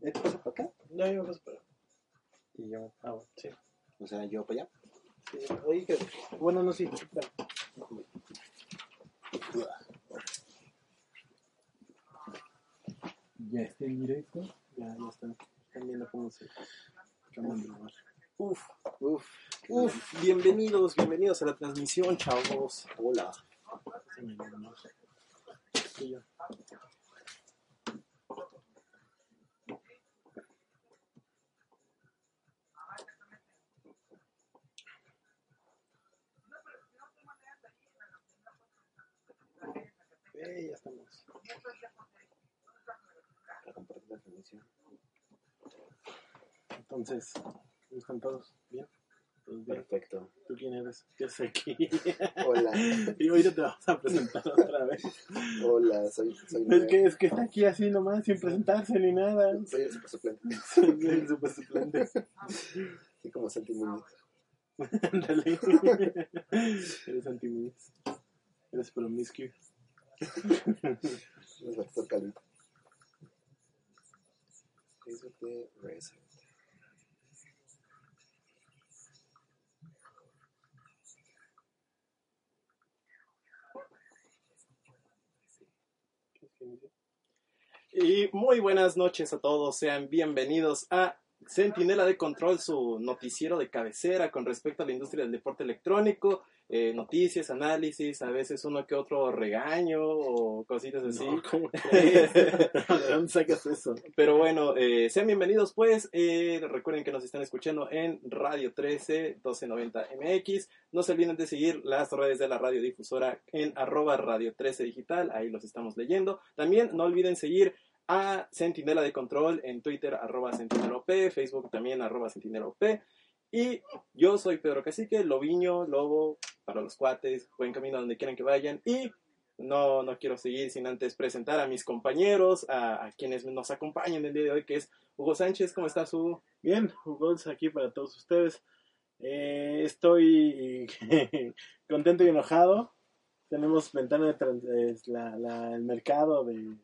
¿Eh, ¿Te pasa para acá? No, yo me paso para. Y yo, Ah, bueno, sí. o sea, yo para allá. sí. Oye, que. Bueno, no, sí. espera. Ya está en directo. Ya, ya está. Están viendo cómo se. Grabar. Uf, uf. Uf, bienvenidos, bienvenidos a la transmisión, chavos. Hola. Sí, yo. Eh, ya estamos. Para compartir la transmisión. Entonces, ¿cómo están todos? ¿Bien? ¿Todos bien? Perfecto. ¿Tú quién eres? ¿Qué haces aquí? Hola. y ahorita te vamos a presentar otra vez. Hola, soy, soy Es que, es que está aquí así nomás, sin presentarse ni nada. Soy el super suplente. Soy el super suplente. Así como Santi Muñoz. Ándale. Eres anti Eres promiscuo. Y muy buenas noches a todos, sean bienvenidos a Centinela de Control, su noticiero de cabecera con respecto a la industria del deporte electrónico, eh, noticias, análisis, a veces uno que otro regaño o cositas así. ¿cómo ¿De dónde sacas eso? Pero bueno, eh, sean bienvenidos pues. Eh, recuerden que nos están escuchando en Radio 13 1290 MX. No se olviden de seguir las redes de la radiodifusora en arroba Radio 13 Digital. Ahí los estamos leyendo. También no olviden seguir a Centinela de Control en Twitter arroba CentineloP, Facebook también arroba CentineloP. Y yo soy Pedro Cacique, Lobiño, Lobo, para los cuates, buen camino donde quieran que vayan. Y no, no quiero seguir sin antes presentar a mis compañeros, a, quienes nos acompañan el día de hoy, que es Hugo Sánchez. ¿Cómo estás, Hugo? Bien, Hugo aquí para todos ustedes. Eh, estoy contento y enojado. Tenemos ventana de trans- es la, el mercado de,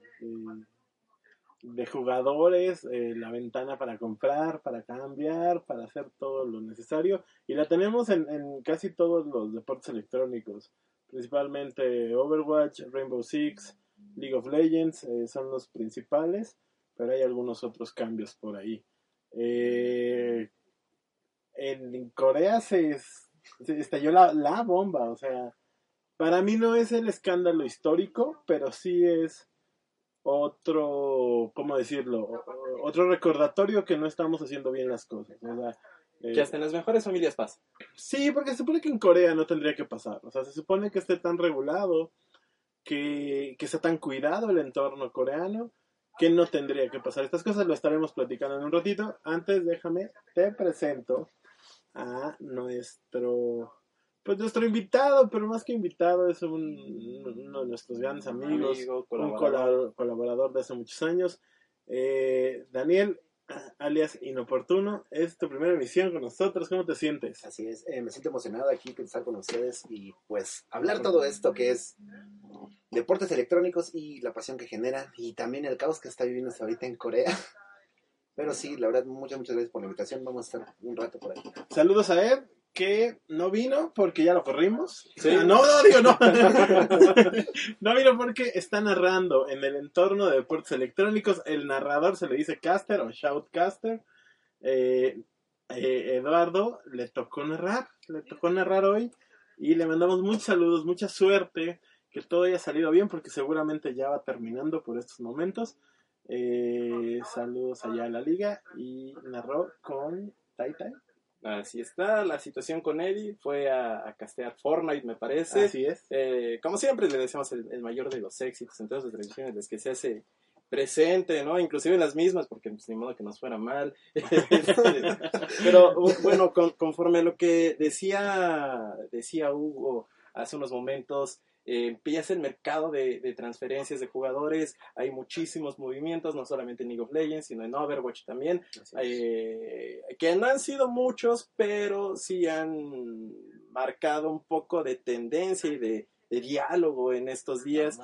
de jugadores, eh, la ventana para comprar, para cambiar, para hacer todo lo necesario. Y la tenemos en, en casi todos los deportes electrónicos, principalmente Overwatch, Rainbow Six, League of Legends, eh, son los principales, pero hay algunos otros cambios por ahí. Eh, en Corea se, se estalló la, la bomba, o sea, para mí no es el escándalo histórico, pero sí es otro, ¿cómo decirlo? Otro recordatorio que no estamos haciendo bien las cosas. O sea, eh, Que hasta en las mejores familias pasa. Sí, porque se supone que en Corea no tendría que pasar. O sea, se supone que esté tan regulado, que, que está tan cuidado el entorno coreano, que no tendría que pasar. Estas cosas lo estaremos platicando en un ratito. Antes, déjame, te presento a nuestro, pues nuestro invitado, pero más que invitado, es un, uno de nuestros grandes amigos, Amigo, un colaborador. colab- colaborador de hace muchos años. Eh, Daniel, alias Inoportuno, es tu primera emisión con nosotros. ¿Cómo te sientes? Así es, eh, me siento emocionado aquí de estar con ustedes y pues hablar todo esto que es deportes electrónicos y la pasión que generan y también el caos que está viviendo hasta ahorita en Corea. Pero sí, la verdad, muchas, muchas gracias por la invitación. Vamos a estar un rato por ahí. Saludos a Ed, que no vino porque ya lo corrimos. Sí. Ah, no, no, digo no. no vino porque está narrando en el entorno de deportes electrónicos. El narrador se le dice caster o shoutcaster. Eh, eh, Eduardo le tocó narrar, le tocó narrar hoy y le mandamos muchos saludos, mucha suerte, que todo haya salido bien porque seguramente ya va terminando por estos momentos. Eh, saludos allá a la liga y narró con Tai Tai. Así está la situación con Eddie. Fue a, a castear Fortnite, me parece. Así es. Eh, como siempre le decimos el, el mayor de los éxitos en todas las transmisiones en las que se hace presente, ¿no? Inclusive en las mismas, porque pues, ni modo que nos fuera mal. Pero bueno, con- conforme a lo que decía, decía Hugo hace unos momentos, eh, empieza el mercado de, de transferencias de jugadores, hay muchísimos movimientos, no solamente en League of Legends, sino en Overwatch también, eh, que no han sido muchos, pero sí han marcado un poco de tendencia y de, de diálogo en estos días.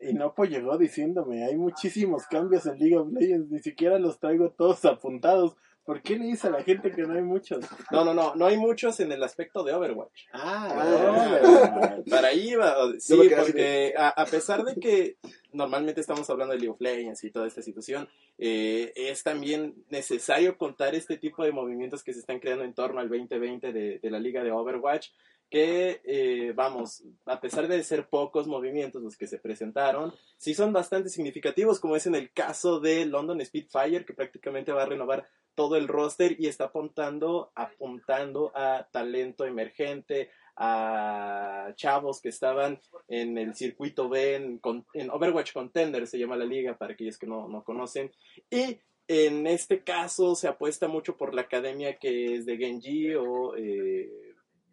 Y Nopo llegó diciéndome, hay muchísimos cambios en League of Legends, ni siquiera los traigo todos apuntados. ¿Por qué le dice a la gente que no hay muchos? No, no, no, no hay muchos en el aspecto de Overwatch. Ah, Ah. no, Para ahí va, sí, porque a, a pesar de que normalmente estamos hablando de League of Legends y toda esta situación, eh, es también necesario contar este tipo de movimientos que se están creando en torno al 2020 de, de la liga de Overwatch, que eh, vamos, a pesar de ser pocos movimientos los que se presentaron, sí son bastante significativos, como es en el caso de London Spitfire, que prácticamente va a renovar todo el roster y está apuntando, apuntando a talento emergente, a chavos que estaban en el circuito B, en, en Overwatch Contender, se llama la liga, para aquellos que no, no conocen. Y en este caso se apuesta mucho por la academia que es de Genji o... eh,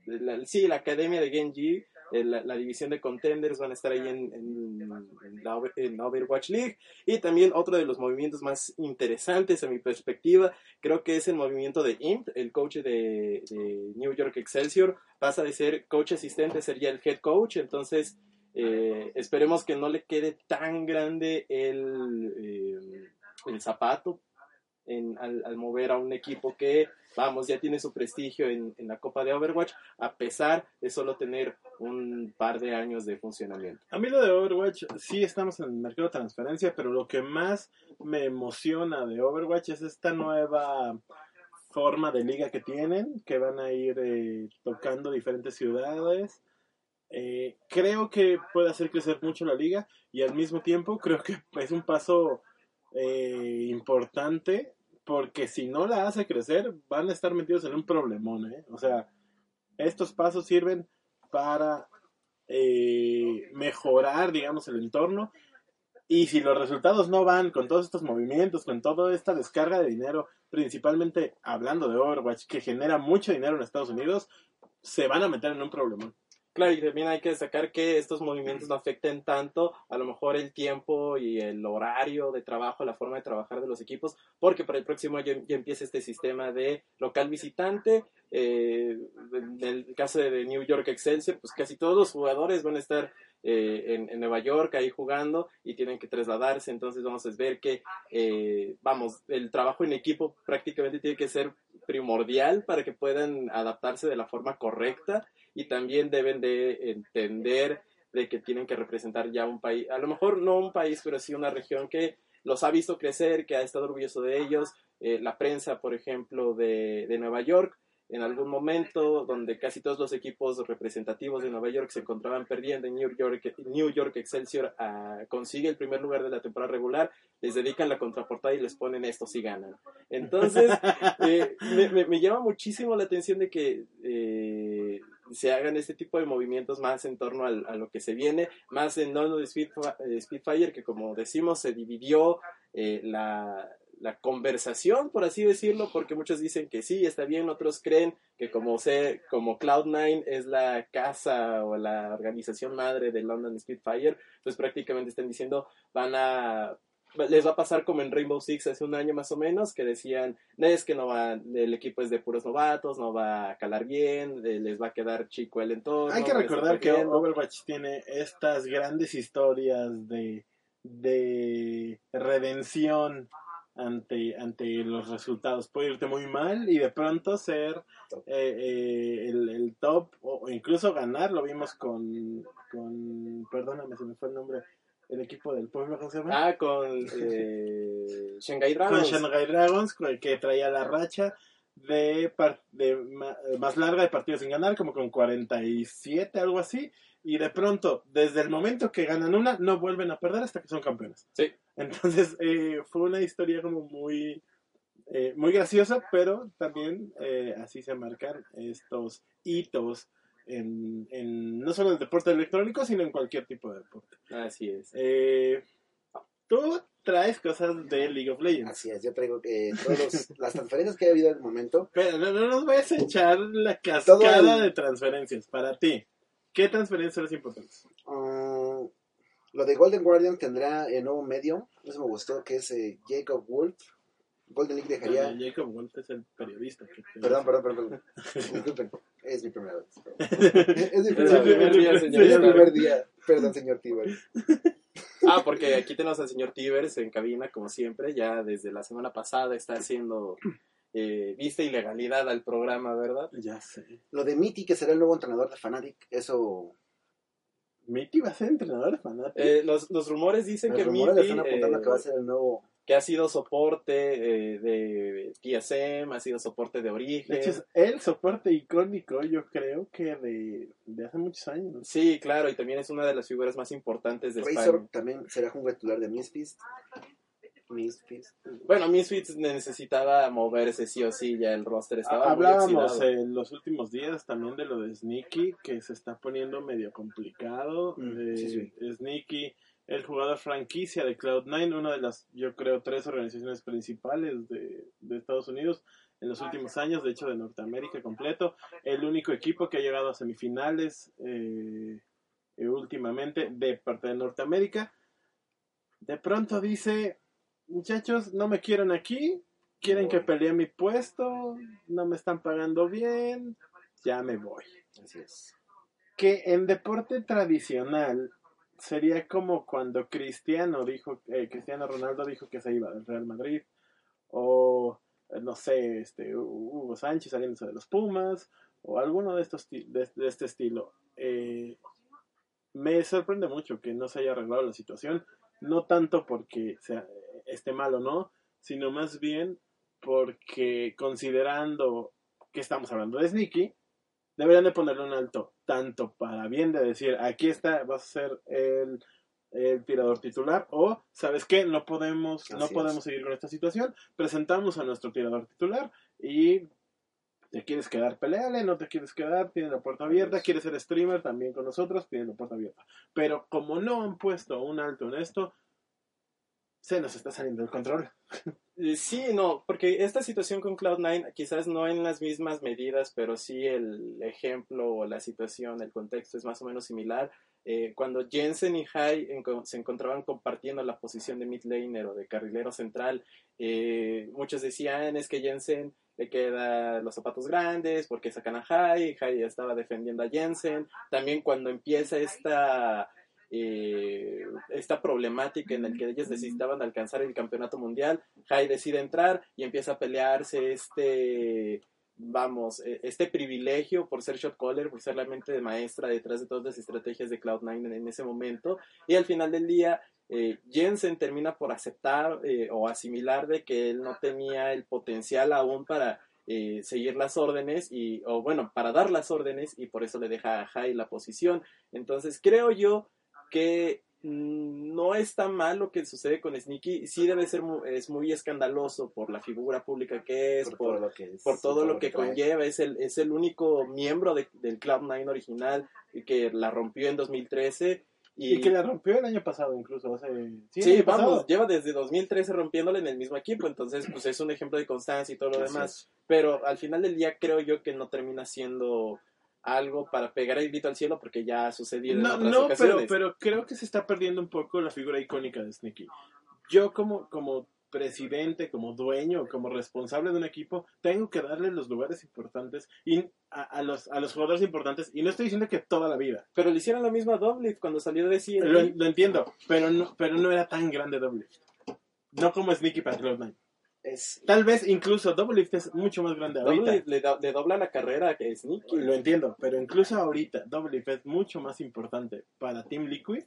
la- sí, la academia de Genji, la, la división de contenders van a estar ahí en, en- en la Overwatch League. Y también otro de los movimientos más interesantes a mi perspectiva, creo que es el movimiento de IMP, el coach de, New York Excelsior, pasa de ser coach asistente, sería el head coach, entonces eh, esperemos que no le quede tan grande el, eh, el zapato al, al mover a un equipo que, vamos, ya tiene su prestigio en, en la Copa de Overwatch, a pesar de solo tener un par de años de funcionamiento. A mí lo de Overwatch, sí estamos en el mercado de transferencia, pero lo que más me emociona de Overwatch es esta nueva forma de liga que tienen, que van a ir eh, tocando diferentes ciudades. Eh, creo que puede hacer crecer mucho la liga y al mismo tiempo creo que es un paso eh, importante porque si no la hace crecer van a estar metidos en un problemón. ¿eh? O sea, estos pasos sirven para eh, mejorar, digamos, el entorno. Y si los resultados no van con todos estos movimientos, con toda esta descarga de dinero, principalmente hablando de Overwatch, que genera mucho dinero en Estados Unidos, se van a meter en un problema. Claro, y también hay que destacar que estos movimientos no afecten tanto a lo mejor el tiempo y el horario de trabajo, la forma de trabajar de los equipos, porque para el próximo año ya empieza este sistema de local visitante. Eh, en el caso de New York Excelsior, pues casi todos los jugadores van a estar eh, en, en Nueva York ahí jugando y tienen que trasladarse, entonces vamos a ver que, eh, vamos, el trabajo en equipo prácticamente tiene que ser primordial para que puedan adaptarse de la forma correcta y también deben de entender de que tienen que representar ya un país, a lo mejor no un país, pero sí una región que los ha visto crecer, que ha estado orgulloso de ellos, Eh, la prensa, por ejemplo, de, de Nueva York, en algún momento donde casi todos los equipos representativos de Nueva York se encontraban perdiendo en New York, New York Excelsior ah, consigue el primer lugar de la temporada regular, les dedican la contraportada y les ponen esto si ganan. Entonces, eh, me, me- me llama muchísimo la atención de que eh, se hagan este tipo de movimientos más en torno a lo que se viene, más en Nono de Spitfi- eh, Spitfire, que como decimos, se dividió eh, la, la conversación, por así decirlo, porque muchos dicen que sí, está bien, otros creen que como, se, como Cloud9 es la casa o la organización madre de London Spitfire, pues prácticamente están diciendo, van a les va a pasar como en Rainbow Six hace un año más o menos, que decían, no es que no va, el equipo es de puros novatos, no va a calar bien, eh, les va a quedar chico el entorno. Hay que recordar que. Overwatch tiene estas grandes historias de, de redención ante, ante los resultados. Puede irte muy mal y de pronto ser eh, eh, el, el top o o incluso ganar. Lo vimos con, con, perdóname, se me fue el nombre, el equipo del pueblo, ¿cómo se llama? Ah, con eh, Shanghai con Dragons. Shanghai Dragons, con el que traía la racha de, más larga de partidos sin ganar, como con 47, algo así. Y de pronto, desde el momento que ganan una, no vuelven a perder hasta que son campeones. Sí. Entonces, eh, fue una historia como muy eh, muy graciosa, pero también eh, así se marcan estos hitos en, en no solo el deporte electrónico, sino en cualquier tipo de deporte. Así es. Eh, Tú traes cosas de League of Legends. Así es, yo traigo que todas las transferencias que ha habido al momento, Pero no, no nos vayas a echar la cascada el- de transferencias. Para ti, ¿qué transferencias son las importantes? ah, lo de Golden Guardian tendrá el nuevo medio, eso me gustó, que es eh, Jacob Wolf. Golden League dejaría... Eh, Jacob Wolf es el periodista. que Perdón, perdón, perdón, perdón. Disculpen, es mi primera vez. Es mi Es primer, el primer día, es mi primer día. Perdón, señor Tiber. Ah, porque aquí tenemos al señor Tivers en cabina, como siempre. Ya desde la semana pasada está haciendo eh, vista y legalidad al programa, ¿verdad? Ya sé. Lo de Mitty, que será el nuevo entrenador de Fnatic, eso... Mitty va a ser entrenador de Fnatic. Eh, los, los rumores dicen Los que rumores le Mitty, están apuntando eh, que va a ser el nuevo... que ha sido soporte eh, de TSM, ha sido soporte de origen. De hecho, es el soporte icónico, yo creo que de, de hace muchos años. Sí, claro, y también es una de las figuras más importantes de Razor España. también será un titular de Misfits. Misfits. Bueno, Misfits necesitaba moverse sí o sí, ya el roster estaba muy Hablábamos oxidado. en los últimos días también de lo de Sneaky, que se está poniendo medio complicado. Mm, Eh, sí, Sneaky, el jugador franquicia de Cloud9, una de las, yo creo, tres organizaciones principales de, de Estados Unidos en los últimos años, de hecho de Norteamérica completo. El único equipo que ha llegado a semifinales eh, eh, últimamente de parte de Norteamérica. De pronto dice, muchachos, no me quieren aquí, quieren que pelee mi puesto, no me están pagando bien, ya me voy. Así es. Que en deporte tradicional sería como cuando Cristiano dijo, eh, Cristiano Ronaldo dijo que se iba del Real Madrid, o eh, no sé, este Hugo Sánchez saliéndose de los Pumas, o alguno de estos de este estilo. Eh, me sorprende mucho que no se haya arreglado la situación, no tanto porque sea, esté mal o no, sino más bien porque considerando que estamos hablando de Sneaky, deberían de ponerle un alto, tanto para bien de decir, aquí está, vas a ser el, el tirador titular, o, ¿sabes qué? No podemos, no podemos seguir con esta situación, presentamos a nuestro tirador titular y te quieres quedar, peleale, no te quieres quedar, tienes la puerta abierta, es. quieres ser streamer también con nosotros, tienes la puerta abierta. Pero como no han puesto un alto en esto, se nos está saliendo el control. Eh, Sí, no, porque esta situación con Cloud9, quizás no en las mismas medidas, pero sí el ejemplo o la situación, el contexto es más o menos similar. Eh, cuando Jensen y Hai enco- se encontraban compartiendo la posición de mid laner o de carrilero central, eh, muchos decían es que Jensen le queda los zapatos grandes porque sacan a Hai, Hai estaba defendiendo a Jensen. También cuando empieza esta eh, esta problemática en la que ellos necesitaban alcanzar el campeonato mundial, Jai decide entrar y empieza a pelearse este, vamos, eh, este privilegio por ser shot caller, por ser la mente de maestra detrás de todas las estrategias de Cloud9 en, en ese momento. Y al final del día, eh, Jensen termina por aceptar eh, o asimilar de que él no tenía el potencial aún para eh, seguir las órdenes y, o bueno, para dar las órdenes y por eso le deja a Jai la posición. Entonces creo yo que mm, no está mal lo que sucede con Sneaky, sí debe ser mu- es muy escandaloso por la figura pública que es, Por, por, todo lo que es, por todo lo que trae. conlleva, es el, es el único miembro de- del Cloud9 original que la rompió en 2013 y, Y, que la rompió el año pasado incluso. Hace, sí, vamos, pasado. lleva desde 2013 rompiéndole en el mismo equipo, entonces pues es un ejemplo de constancia y todo lo Así demás, es. pero al final del día creo yo que no termina siendo algo para pegar el grito al cielo porque ya ha sucedido en No, otras no pero, ocasiones. pero creo que se está perdiendo un poco la figura icónica de Sneaky. Yo como, como presidente, como dueño, como responsable de un equipo, tengo que darle los lugares importantes y a, a los, a los jugadores importantes. Y no estoy diciendo que toda la vida. Pero le hicieron lo mismo a Doublelift cuando salió de CNB. Lo, lo entiendo, pero no, pero no era tan grande Double No como Sneaky para Cloud9. Es, Tal vez incluso Double Lift es mucho más grande ahorita. Doublelift le, do- le dobla la carrera que Sneaky. Lo entiendo, pero incluso ahorita Double Lift es mucho más importante para Team Liquid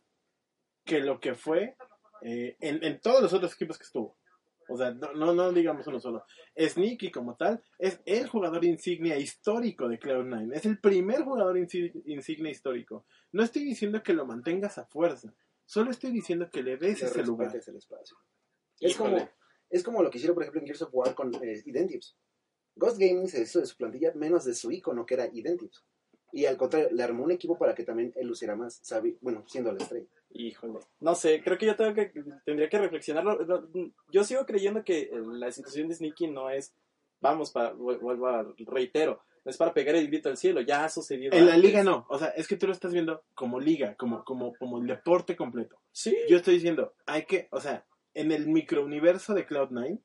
que lo que fue eh, en, en todos los otros equipos que estuvo. O sea, no, no, no digamos uno solo. Sneaky como tal es el jugador insignia histórico de Cloud9. Es el primer jugador insi- insignia histórico. No estoy diciendo que lo mantengas a fuerza. Solo estoy diciendo que le des ese lugar. el espacio. Es Híjole. como, Es como lo que hicieron, por ejemplo, en Gears of War con eh, Identives. Ghost Gaming se hizo de su plantilla menos de su icono, que era Identives. Y al contrario, le armó un equipo para que también él luciera más, sabe, bueno, siendo la estrella. Híjole, no sé, creo que yo tengo que, tendría que reflexionarlo. Lo- Yo sigo creyendo que eh, la situación de Sneaky no es, vamos, pa, vu- vuelvo a, reitero, no es para pegar el grito al cielo, ya ha sucedido. En la liga no, o sea, es que tú lo estás viendo como liga, como, como, como el deporte completo. Sí, Yo estoy diciendo, hay que, o sea, en el microuniverso de Cloud9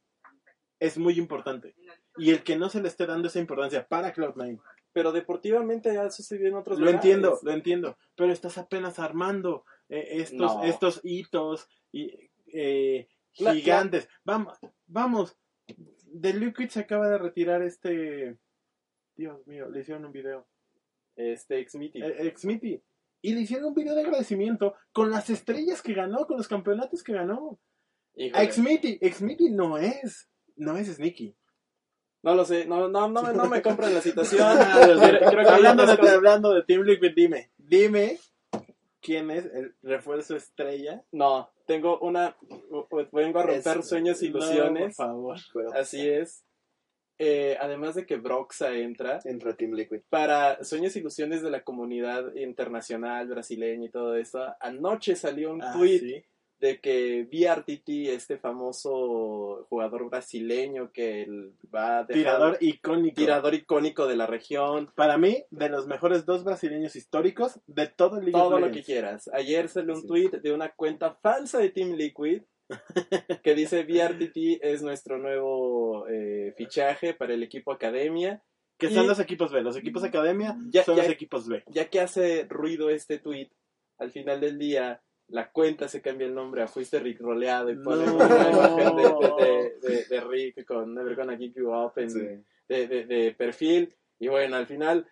es muy importante. Y el que no se le esté dando esa importancia para Cloud9, pero deportivamente ya ha sucedido en otros lo lugares. entiendo, lo entiendo, pero estás apenas armando eh, estos, No. estos hitos y, eh, gigantes. Vamos, vamos, The Liquid se acaba de retirar este... Dios mío, le hicieron un video. Este meeting. eh, Xmitty. Y le hicieron un video de agradecimiento con las estrellas que ganó, con los campeonatos que ganó. Xmitty, Xmitty no es, no es Sneaky. No lo sé, no, no, no, me- no me compran la situación. Creo- que hablando, de, cosas- hablando de Team Liquid, dime, dime quién es el refuerzo estrella. No, tengo una. Vengo a romper Es- sueños e No, por ilusiones. favor. Pero Así es. Eh, además de que Broxa entra entra Team Liquid. para sueños e ilusiones de la comunidad internacional brasileña y todo esto. Anoche salió un Ah, tweet sí. De que VRTT, este famoso jugador brasileño que el- va a dejar- Tirador icónico. tirador icónico de la región, Para mí, de los mejores dos brasileños históricos de todo el League of todo lo que quieras. Ayer salió un Sí. tweet de una cuenta falsa de Team Liquid que dice VRTT es nuestro nuevo eh, fichaje para el equipo Academia. Que son los equipos B. Los equipos Academia Ya- son ya- los equipos B. Ya que hace ruido este tweet, al final del día la cuenta se cambia el nombre a Fuiste Rick roleado y pone No. una imagen de, de- de- de Rick con Never Gonna Give You Up en, Sí. de perfil. Y bueno, al final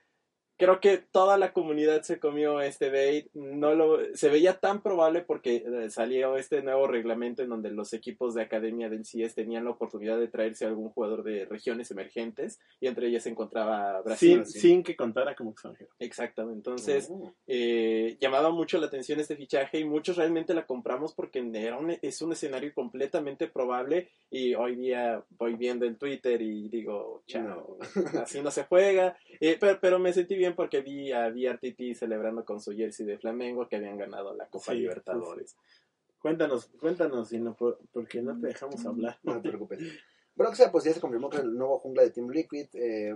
creo que toda la comunidad se comió este bait. No lo, se veía tan probable porque eh, salió este nuevo reglamento en donde los equipos de academia del CIES tenían la oportunidad de traerse a algún jugador de regiones emergentes y entre ellas se encontraba Brasil. Sin, sin que contara como extranjero. Exactamente. Entonces, Oh. eh, llamaba mucho la atención este fichaje y muchos realmente la compramos porque era un- es un escenario completamente probable y hoy día voy viendo en Twitter y digo, chao, así no se juega, Eh, pero, pero me sentí bien porque vi a VRTT celebrando con su jersey de Flamengo que habían ganado la Copa Sí, Libertadores. Cuéntanos, cuéntanos, si no, por- porque no te dejamos hablar. No te preocupes. Broxa, pues ya se confirmó que el nuevo jungla de Team Liquid eh,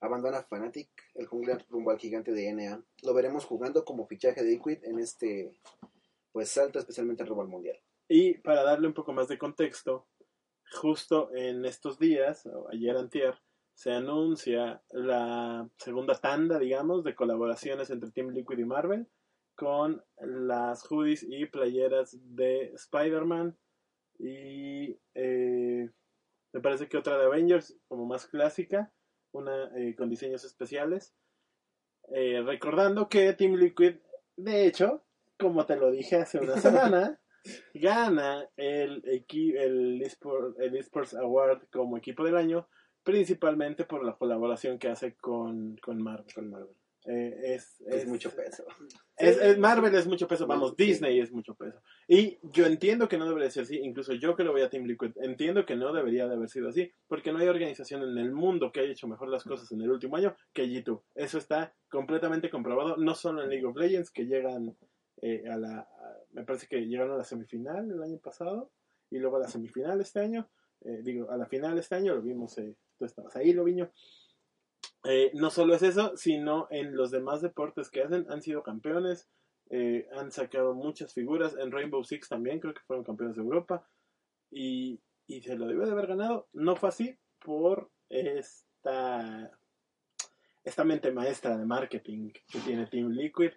abandona Fnatic, el jungla rumbo al gigante de NA. Lo veremos jugando como fichaje de Liquid en este pues salto, especialmente en rumbo al mundial. Y para darle un poco más de contexto, justo en estos días, o ayer antier, se anuncia la segunda tanda, digamos, de colaboraciones entre Team Liquid y Marvel con las hoodies y playeras de Spider-Man y eh, me parece que otra de Avengers como más clásica, una eh, con diseños especiales. Eh, recordando que Team Liquid, de hecho, como te lo dije hace una semana, gana el, el, el eSports Award como equipo del año, principalmente por la colaboración que hace con, con Marvel. Con Marvel. Eh, es, Es, mucho peso. es- es- Marvel es mucho peso, vamos, Sí. Disney es mucho peso. Y yo entiendo que no debería ser así, incluso yo que lo voy a Team Liquid, entiendo que no debería de haber sido así, porque no hay organización en el mundo que haya hecho mejor las cosas en el último año que G2. Eso está completamente comprobado, no solo en League of Legends, que llegan eh, a la, a- me parece que llegaron a la semifinal el año pasado, y luego a la semifinal este año, eh, digo, a la final este año, lo vimos, eh, tú estabas ahí, Loviño. Eh, no solo es eso, sino en los demás deportes que hacen, han sido campeones, eh, han sacado muchas figuras, en Rainbow Six también creo que fueron campeones de Europa, y, se lo debió de haber ganado, no fue así por esta, esta mente maestra de marketing que tiene Team Liquid,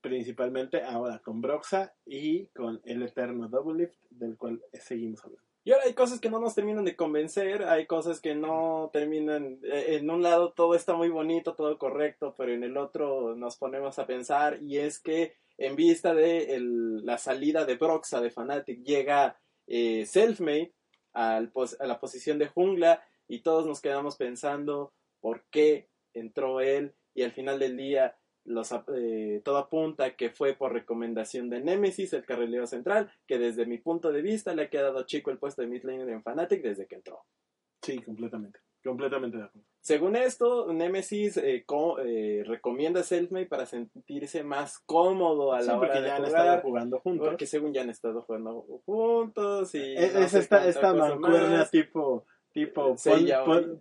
principalmente ahora con Broxa y con el eterno Double Lift, del cual seguimos hablando. Y ahora hay cosas que no nos terminan de convencer, hay cosas que no terminan, eh, en un lado todo está muy bonito, todo correcto, pero en el otro nos ponemos a pensar y es que en vista de la salida de Broxa de Fnatic llega eh, Selfmade al a la posición de jungla y todos nos quedamos pensando por qué entró él y al final del día los, eh, todo apunta que fue por recomendación de Nemesis, el carrilero central, que desde mi punto de vista le ha quedado chico el puesto de mid laner en Fnatic desde que entró. Sí, completamente. Completamente de acuerdo. Según esto, Nemesis eh, eh, recomienda Selfmade para sentirse más cómodo a Sí, la hora porque de ya han jugar. estado jugando juntos. Porque según ya han estado jugando juntos y Es, no es esta, esta mancuerna más. tipo, tipo Pon- Pon-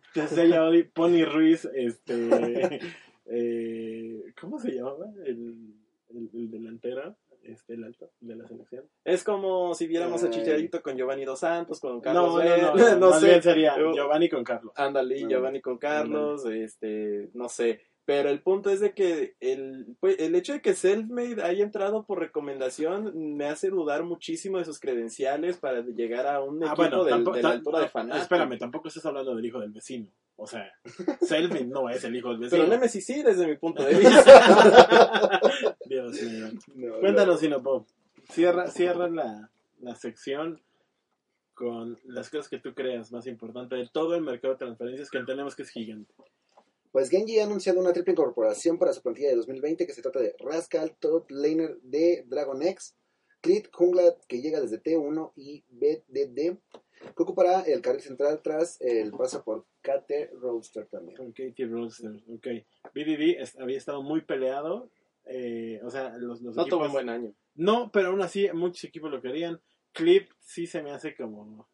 Pony Ruiz, este, eh, ¿cómo se llamaba? El, el, el delantero, este, el alto de la selección. Es como si viéramos a Ay. Chicharito con Giovanni Dos Santos, con Carlos No, no, Vela, no, no más sé. bien sería Giovanni con Carlos. Ándale. Giovanni con Carlos, este, no sé. Pero el punto es de que el, pues, el hecho de que Selfmade haya entrado por recomendación me hace dudar muchísimo de sus credenciales para llegar a un Ah, equipo bueno, del- tampoco, de la altura de Fanatic. espérame, tampoco estás hablando del hijo del vecino. O sea, Selfie no es el hijo del vecino. Pero Nemesis sí, desde mi punto de vista. Dios mío. No, Cuéntanos, Sinopop. Cierra, cierra la, la sección con las cosas que tú creas más importante de todo el mercado de transferencias que entendemos que es gigante. Pues Genji ha anunciado una triple incorporación para su plantilla de 2020 que se trata de Rascal, Top Laner de Dragon X, Clit Jungla que llega desde T1 y BDD que ocupará el carril central tras el paso por KT Roadster también. Con Katie Roadster, ok. BDD es- había estado muy peleado. eh, o sea, los, los No tuvo equipos- un buen año. No, pero aún así muchos equipos lo querían. Clip sí se me hace como...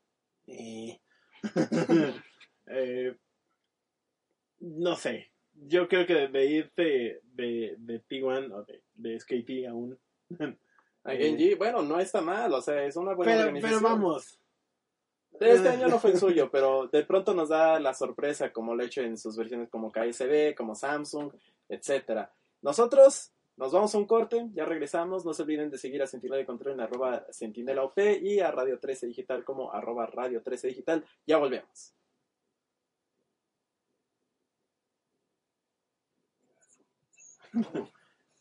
eh. Eh, no sé. Yo creo que de, de irte de, de T1 o de, de SKT aún... A Genji, bueno, no está mal, o sea, es una buena pero, organización. pero vamos. Este año no fue el suyo, pero de pronto nos da la sorpresa, como lo ha hecho en sus versiones como KSB, como Samsung, etcétera. Nosotros nos vamos a un corte, ya regresamos. No se olviden de seguir a Sentinela de Control en arroba Sentinela OP y a Radio 13 Digital como arroba Radio 13 Digital. Ya volvemos.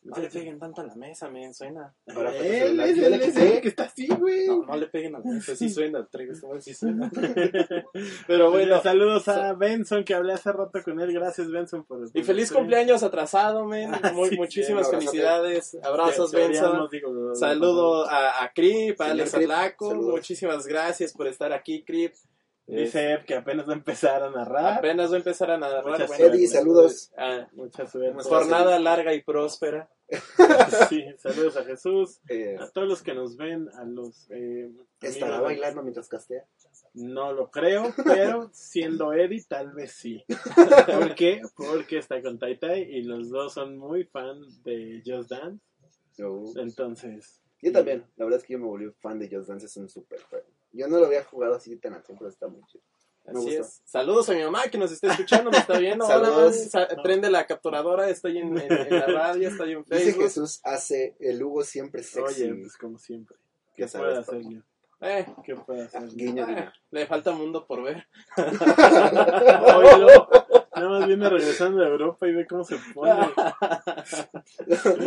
No le peguen tanto a la mesa, men, suena. Ahora, pues, Él el- es el el, es el que está así, güey. No, no le peguen a la mesa, sí suena, traigo esto, sí suena. Pero bueno, saludos a Benson, que hablé hace rato con él. Gracias, Benson, por Y feliz cumpleaños atrasado, men. Ah, Muy, sí, muchísimas felicidades. Abrazos, Benson. Saludo a, a Crip, a Alex saludos. Muchísimas gracias por estar aquí, Crip. Dice que apenas va a empezar a narrar. Apenas va a empezar a narrar. Muchas bueno, Eddie, saludos. ah, Mucha suerte. jornada larga y próspera. Sí, saludos a Jesús. Eh, A todos los que nos ven, a los. Eh, ¿Estará amigos. bailando mientras castea? No lo creo, pero siendo Eddie, tal vez sí. ¿Por qué? Porque está con Tai Tai y los dos son muy fan de Just Dance. No. Entonces. Yo también. La verdad es que yo me volví fan de Just Dance. Es un super juego. Yo no lo había jugado así tan tiempo, pero está muy chido. Me Así gustó. es. Saludos a mi mamá que nos está escuchando, me está viendo. Hola, Saludos. mami. Sa- prende la capturadora, estoy en, en- en la radio, estoy en Dice Facebook. Jesús hace el Hugo siempre sexy. Oye, pues como siempre. ¿Qué puedo sabes, hacer yo? Eh, ¿Qué puedo hacer yo? Guiño, eh, guiño. le falta mundo por ver. Oílo. Nada más viene regresando de Europa y ve cómo se pone.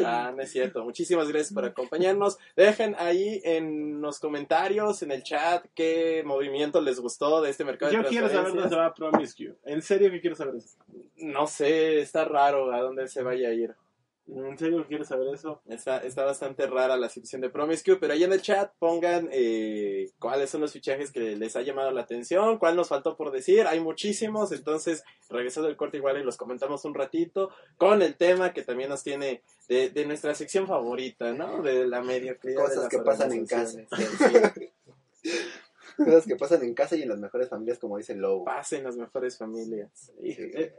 Ah, no es cierto. Muchísimas gracias por acompañarnos. Dejen ahí en los comentarios, en el chat, qué movimiento les gustó de este mercado Yo de quiero saber dónde se va a Promise You. En serio que quiero saber eso. No sé, está raro a dónde se vaya a ir. En serio quiero saber eso. Está, está bastante rara la situación de Promiscue, pero ahí en el chat pongan eh, cuáles son los fichajes que les ha llamado la atención, cuál nos faltó por decir, hay muchísimos, entonces regresando del corte igual y los comentamos un ratito con el tema que también nos tiene de, de nuestra sección favorita, ¿no? De la mediocridad. Cosas que pasan en casa. Cosas que pasan en casa y en las mejores familias, como dice Lowe. pasen las mejores familias. Sí. Eh,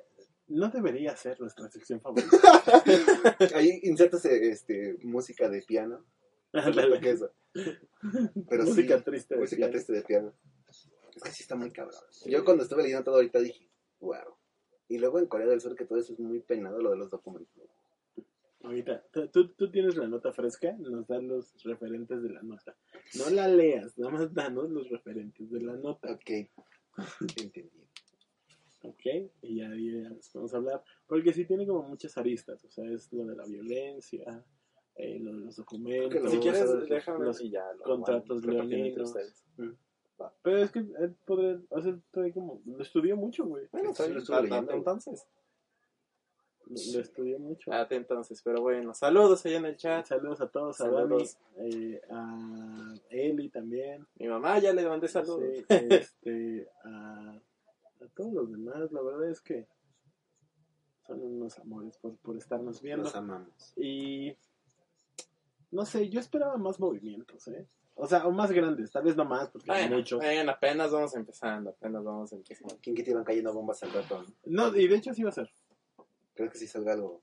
no debería ser nuestra sección favorita. Ahí insertas este, música de piano. Ándale. ¿Qué es eso? Pero Música sí, triste. de música piano. triste de piano. Es que sí está muy cabrón. Yo cuando estuve leyendo todo ahorita dije, wow. Y luego en Corea del Sur que todo eso es muy penado, lo de los documentos. Ahorita, tú- tú, tienes la nota fresca, nos dan los referentes de la nota. No la leas, nada más danos los referentes de la nota. Ok, entendí. ¿Ok? Y ya, ya les vamos a hablar. Porque sí tiene como muchas aristas. O sea, es lo de la violencia, eh, lo de los documentos. Si lo- quieres, los- déjame los y ya lo contratos leoninos. ustedes. Pero es que él podría, o sea, como, lo estudió mucho, güey. Bueno, Sí, lo leyendo. entonces. Lo estudié mucho. Ah, entonces, pero bueno, saludos ahí en el chat. Saludos a todos, a Saludos. Dani, eh, a Eli también. Mi mamá ya le mandé saludos. Sí, este, a, a todos los demás, la verdad es que son unos amores por, por estarnos viendo. Los amamos. Y no sé, yo esperaba más movimientos, ¿eh? O sea, o más grandes, tal vez no más, porque hay muchos. bueno, apenas vamos empezando, apenas vamos empezando. ¿Quién que te iban cayendo bombas al rato? ¿no? No, y de hecho sí va a ser. Creo que sí salga algo.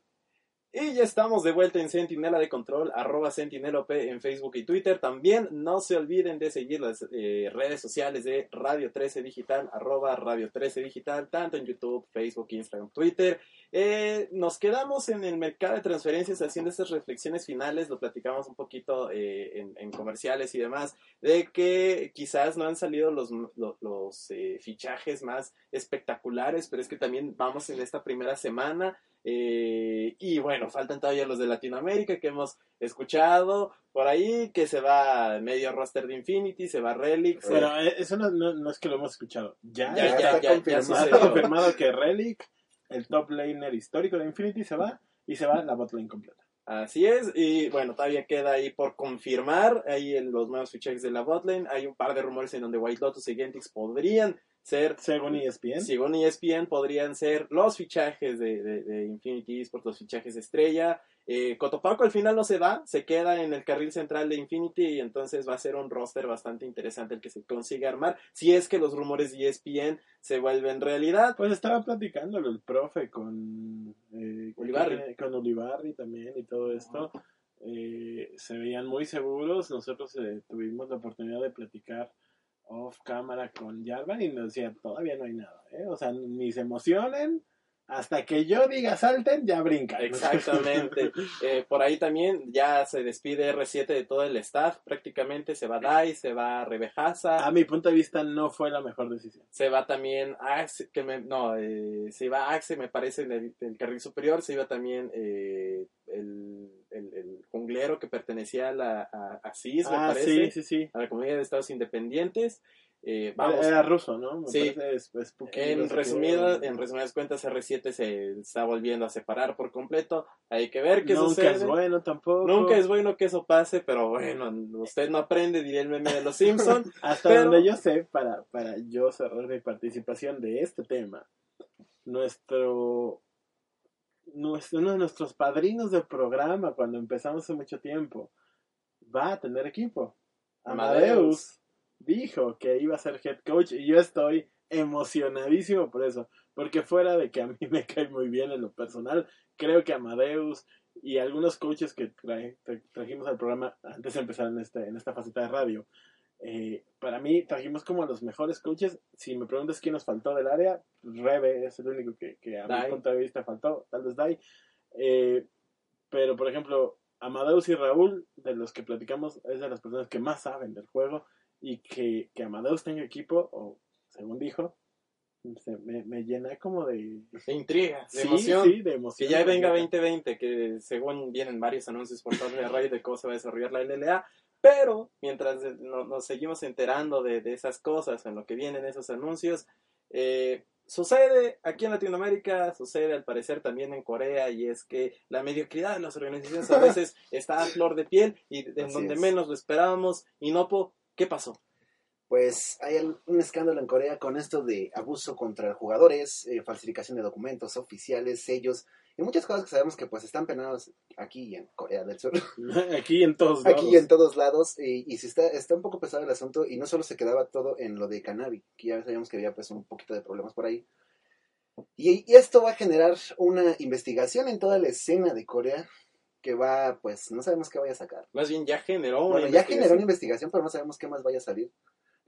Y ya estamos de vuelta en Centinela de Control, arroba CentineloP en Facebook y Twitter. También no se olviden de seguir las eh, redes sociales de Radio 13 Digital, arroba Radio 13 Digital, tanto en YouTube, Facebook, Instagram, Twitter. Eh, nos quedamos en el mercado de transferencias haciendo estas reflexiones finales, lo platicamos un poquito eh, en, comerciales y demás, de que quizás no han salido los, los, eh, fichajes más espectaculares, pero es que también vamos en esta primera semana. Y bueno, faltan todavía los de Latinoamérica que hemos escuchado por ahí, que se va medio roster de Infinity, se va Relic. se- Pero eh, eso no, no, no es que lo hemos escuchado. Ya, ya, ya ya, está ya, ya confirmado. sucedió. confirmado que Relic, el top laner histórico de Infinity, se va y se va la bot lane completa. Así es, y bueno, todavía queda ahí por confirmar ahí en los nuevos fichajes de la botlane. Hay un par de rumores en donde White Lotus y Gentix podrían ser, Según ESPN. según ESPN, podrían ser los fichajes de, de, de Infinity Esports, los fichajes de estrella. Eh, Cotopaco al final no se va, se queda en el carril central de Infinity y entonces va a ser un roster bastante interesante el que se consigue armar. Si es que los rumores de ESPN se vuelven realidad. Pues estaba platicándolo el profe con eh, Ulibarri. Con Ulibarri también y todo esto. Eh, se veían muy seguros. Nosotros eh, tuvimos la oportunidad de platicar off cámara con Jarvan y nos decía, todavía no hay nada. ¿eh? O sea, ni se emocionen. Hasta que yo diga salten, ya brincan. Exactamente. Eh, por ahí también ya se despide R7 de todo el staff. Prácticamente se va Dai, se va Rebejaza, A mi punto de vista no fue la mejor decisión. se va también Axe, que me, no, eh, se iba Axe, me parece, en el, carril superior. Se iba también eh, el, el, el junglero que pertenecía a, la, a, a CIS, me ah, parece, sí, sí, sí. a la Comunidad de Estados Independientes. Eh, vamos, Era ruso, ¿no? Me Sí. es- es En, resumidas cuentas, R7 se está volviendo a separar por completo. Hay que ver qué Nunca sucede. es bueno tampoco. Nunca es bueno que eso pase, pero bueno, usted no aprende, diría el meme de los Simpsons. Hasta Pero- donde yo sé, para, para yo cerrar mi participación de este tema, nuestro, nuestro, uno de nuestros padrinos del programa, cuando empezamos hace mucho tiempo, va a tener equipo. Amadeus. Amadeus dijo que iba a ser head coach y yo estoy emocionadísimo por eso, porque fuera de que a mí me cae muy bien en lo personal, creo que Amadeus y algunos coaches que trae- tra- trajimos al programa antes de empezar en, este, en esta faceta de radio, eh, para mí trajimos como a los mejores coaches. Si me preguntas quién nos faltó del área, Rebe es el único que, que a Dai. mi punto de vista faltó, tal vez Dai. Eh, pero, por ejemplo, Amadeus y Raúl, de los que platicamos, es de las personas que más saben del juego y que, que Amadeus tenga equipo, o según dijo, se- me, me llena como de, De intriga, de sí, emoción. sí, de emoción. Que ya venga completa. 2020, que según vienen varios anuncios por parte de radio de cómo se va a desarrollar la LLA. Pero mientras eh, no- nos seguimos enterando de, de esas cosas, en lo que vienen esos anuncios, eh, sucede aquí en Latinoamérica, sucede al parecer también en Corea, y es que la mediocridad de las organizaciones a veces está a flor de piel y en donde es. menos lo esperábamos. Y Nopo, ¿qué pasó? Pues hay un escándalo en Corea con esto de abuso contra jugadores, eh, falsificación de documentos oficiales, sellos y muchas cosas que sabemos que pues están penados aquí en Corea del Sur, Aquí en todos lados. aquí en todos lados y, y sí está, está un poco pesado el asunto y no solo se quedaba todo en lo de cannabis, que ya sabíamos que había pues un poquito de problemas por ahí. Y, y esto va a generar una investigación en toda la escena de Corea que va pues no sabemos qué vaya a sacar. Más bien ya generó una Bueno, ya generó una investigación. investigación pero no sabemos qué más vaya a salir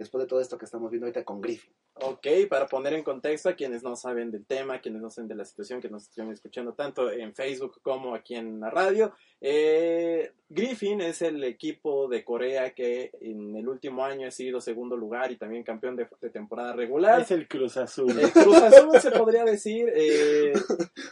después de todo esto que estamos viendo ahorita con Griffin. Ok, para poner en contexto a quienes no saben del tema, quienes no saben de la situación que nos estén escuchando tanto en Facebook como aquí en la radio, eh, Griffin es el equipo de Corea que en el último año ha sido segundo lugar y también campeón de, de temporada regular. Es el Cruz Azul. El Cruz Azul se podría decir, eh,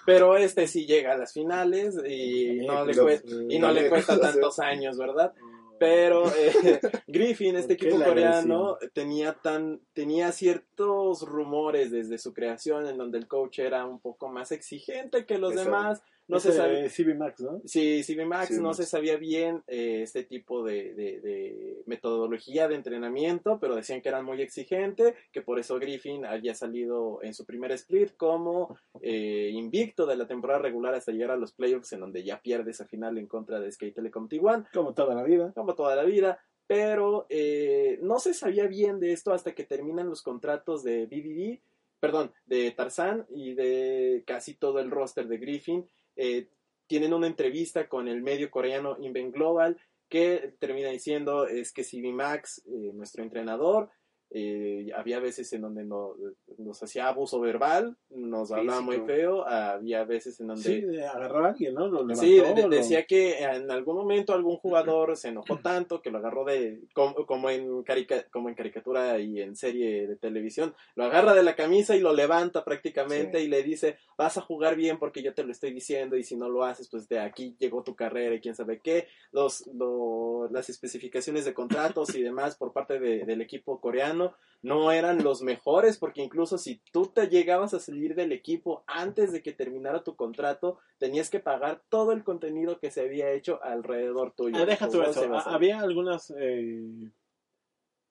pero este sí llega a las finales y no, le, cuesta, y no le cuesta tantos años, ¿verdad? Pero eh, Griffin, este ¿Por qué equipo coreano, tenía tan tenía ciertos rumores desde su creación en donde el coach era un poco más exigente que los demás. No Ese se sabía. CB Max, ¿no? Sí, CB Max CB no Max. se sabía bien eh, este tipo de, de- de metodología de entrenamiento, pero decían que eran muy exigente, que por eso Griffin había salido en su primer split como eh, invicto de la temporada regular hasta llegar a los playoffs, en donde ya pierde esa final en contra de Skate Telecom T1 Como toda la vida. como toda la vida, pero eh, no se sabía bien de esto hasta que terminan los contratos de BBD, perdón, de Tarzán y de casi todo el roster de Griffin. Eh, tienen una entrevista con el medio coreano Inven Global que termina diciendo es que CB Max, eh, nuestro entrenador, eh, había veces en donde no- nos hacía abuso verbal, nos hablaba muy feo, había veces en donde... Sí, de- agarró a alguien, ¿no? Lo levantó. Sí, de- de- lo- decía que en algún momento algún jugador se enojó tanto que lo agarró de como, como en carica- como en caricatura y en serie de televisión, lo agarra de la camisa y lo levanta prácticamente Sí. y le dice, "Vas a jugar bien porque yo te lo estoy diciendo y si no lo haces, pues de aquí llegó tu carrera y quién sabe qué." Los lo- las especificaciones de contratos y demás por parte de- del equipo coreano no eran los mejores porque incluso si tú te llegabas a salir del equipo antes de que terminara tu contrato, tenías que pagar todo el contenido que se había hecho alrededor tuyo. Ah, deja tú Como eso. a Ah. Había algunas. eh,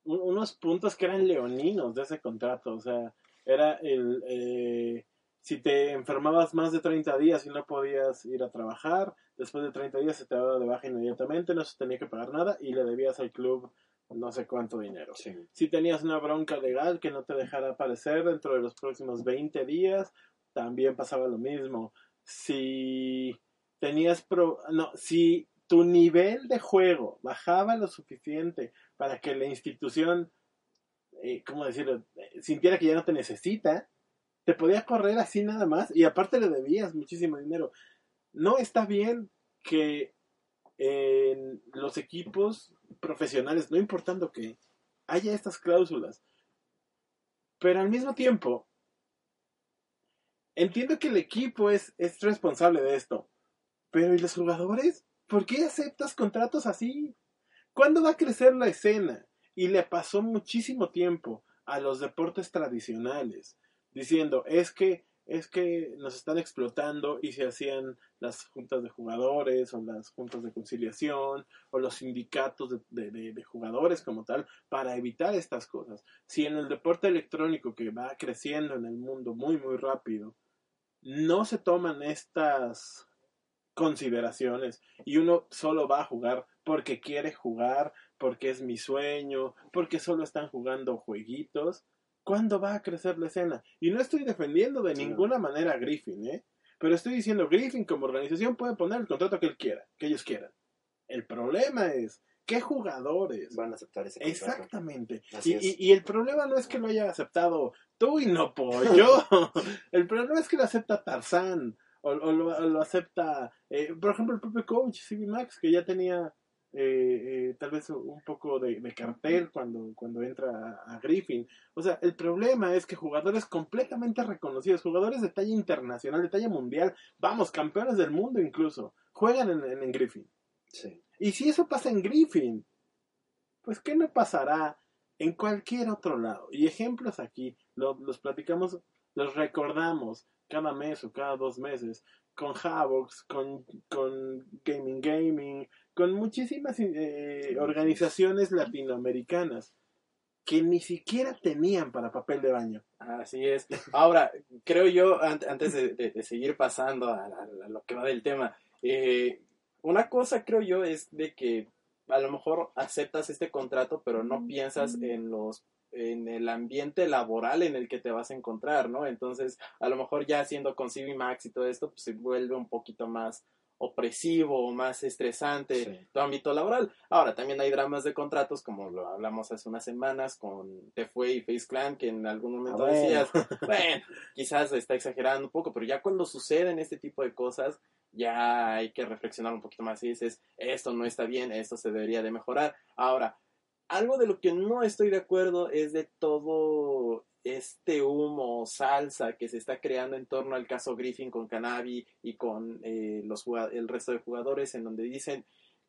un- unos puntos que eran leoninos de ese contrato. O sea, era el. eh, si te enfermabas más de 30 días y no podías ir a trabajar, después de 30 días se te daba de baja inmediatamente, no se tenía que pagar nada y le debías al club no sé cuánto dinero. Si tenías una bronca legal que no te dejara aparecer dentro de los próximos 20 días, también pasaba lo mismo. Si tenías pro- no, si tu nivel de juego bajaba lo suficiente para que la institución, eh, ¿cómo decirlo?, sintiera que ya no te necesita, te podía correr así nada más y aparte le debías muchísimo dinero. No está bien que en los equipos profesionales, no importando que haya estas cláusulas, pero al mismo tiempo, entiendo que el equipo es, es responsable de esto, pero ¿y los jugadores? ¿Por qué aceptas contratos así? ¿Cuándo va a crecer la escena? Y le pasó muchísimo tiempo a los deportes tradicionales, diciendo, es que, es que nos están explotando y se hacían las juntas de jugadores o las juntas de conciliación o los sindicatos de, de- jugadores como tal para evitar estas cosas. Si en el deporte electrónico que va creciendo en el mundo muy muy rápido no se toman estas consideraciones y uno solo va a jugar porque quiere jugar, porque es mi sueño, porque solo están jugando jueguitos, ¿cuándo va a crecer la escena? Y no estoy defendiendo de Sí, no. ninguna manera a Griffin, ¿eh? Pero estoy diciendo, Griffin como organización puede poner el contrato que él quiera, que ellos quieran. El problema es, ¿qué jugadores? Van a aceptar ese contrato. Exactamente. Y, es. y- y el problema no es que lo haya aceptado tú y no yo. el problema es que lo acepta Tarzán. O, o lo, o lo acepta, eh, por ejemplo, el propio coach, CB Max, que ya tenía eh, eh, tal vez un poco de, de cartel cuando, cuando entra a, a Griffin. O sea, el problema es que jugadores completamente reconocidos, jugadores de talla internacional, de talla mundial, vamos, campeones del mundo incluso, juegan en, en- en Griffin. Sí. Y si eso pasa en Griffin, pues ¿qué no pasará en cualquier otro lado? Y ejemplos aquí, lo- los platicamos, los recordamos cada mes o cada dos meses, con Havox, con, con Gaming Gaming, con muchísimas eh, organizaciones latinoamericanas que ni siquiera tenían para papel de baño. Así es. Ahora, creo yo, an- antes de, de- de seguir pasando a, a- a lo que va del tema, eh, una cosa creo yo es de que a lo mejor aceptas este contrato, pero no piensas en los en el ambiente laboral en el que te vas a encontrar, ¿no? Entonces, a lo mejor ya haciendo con CB Max y todo esto, pues se vuelve un poquito más opresivo o más estresante Sí. tu ámbito laboral. Ahora, también hay dramas de contratos, como lo hablamos hace unas semanas con Te Fue y Face Clan, que en algún momento Ah, bueno. decías, bueno, quizás está exagerando un poco, pero ya cuando suceden este tipo de cosas, ya hay que reflexionar un poquito más y dices, esto no está bien, esto se debería de mejorar. Ahora, algo de lo que no estoy de acuerdo es de todo este humo, salsa que se está creando en torno al caso Griffin con Canavi y con eh, los, el resto de jugadores, en donde dicen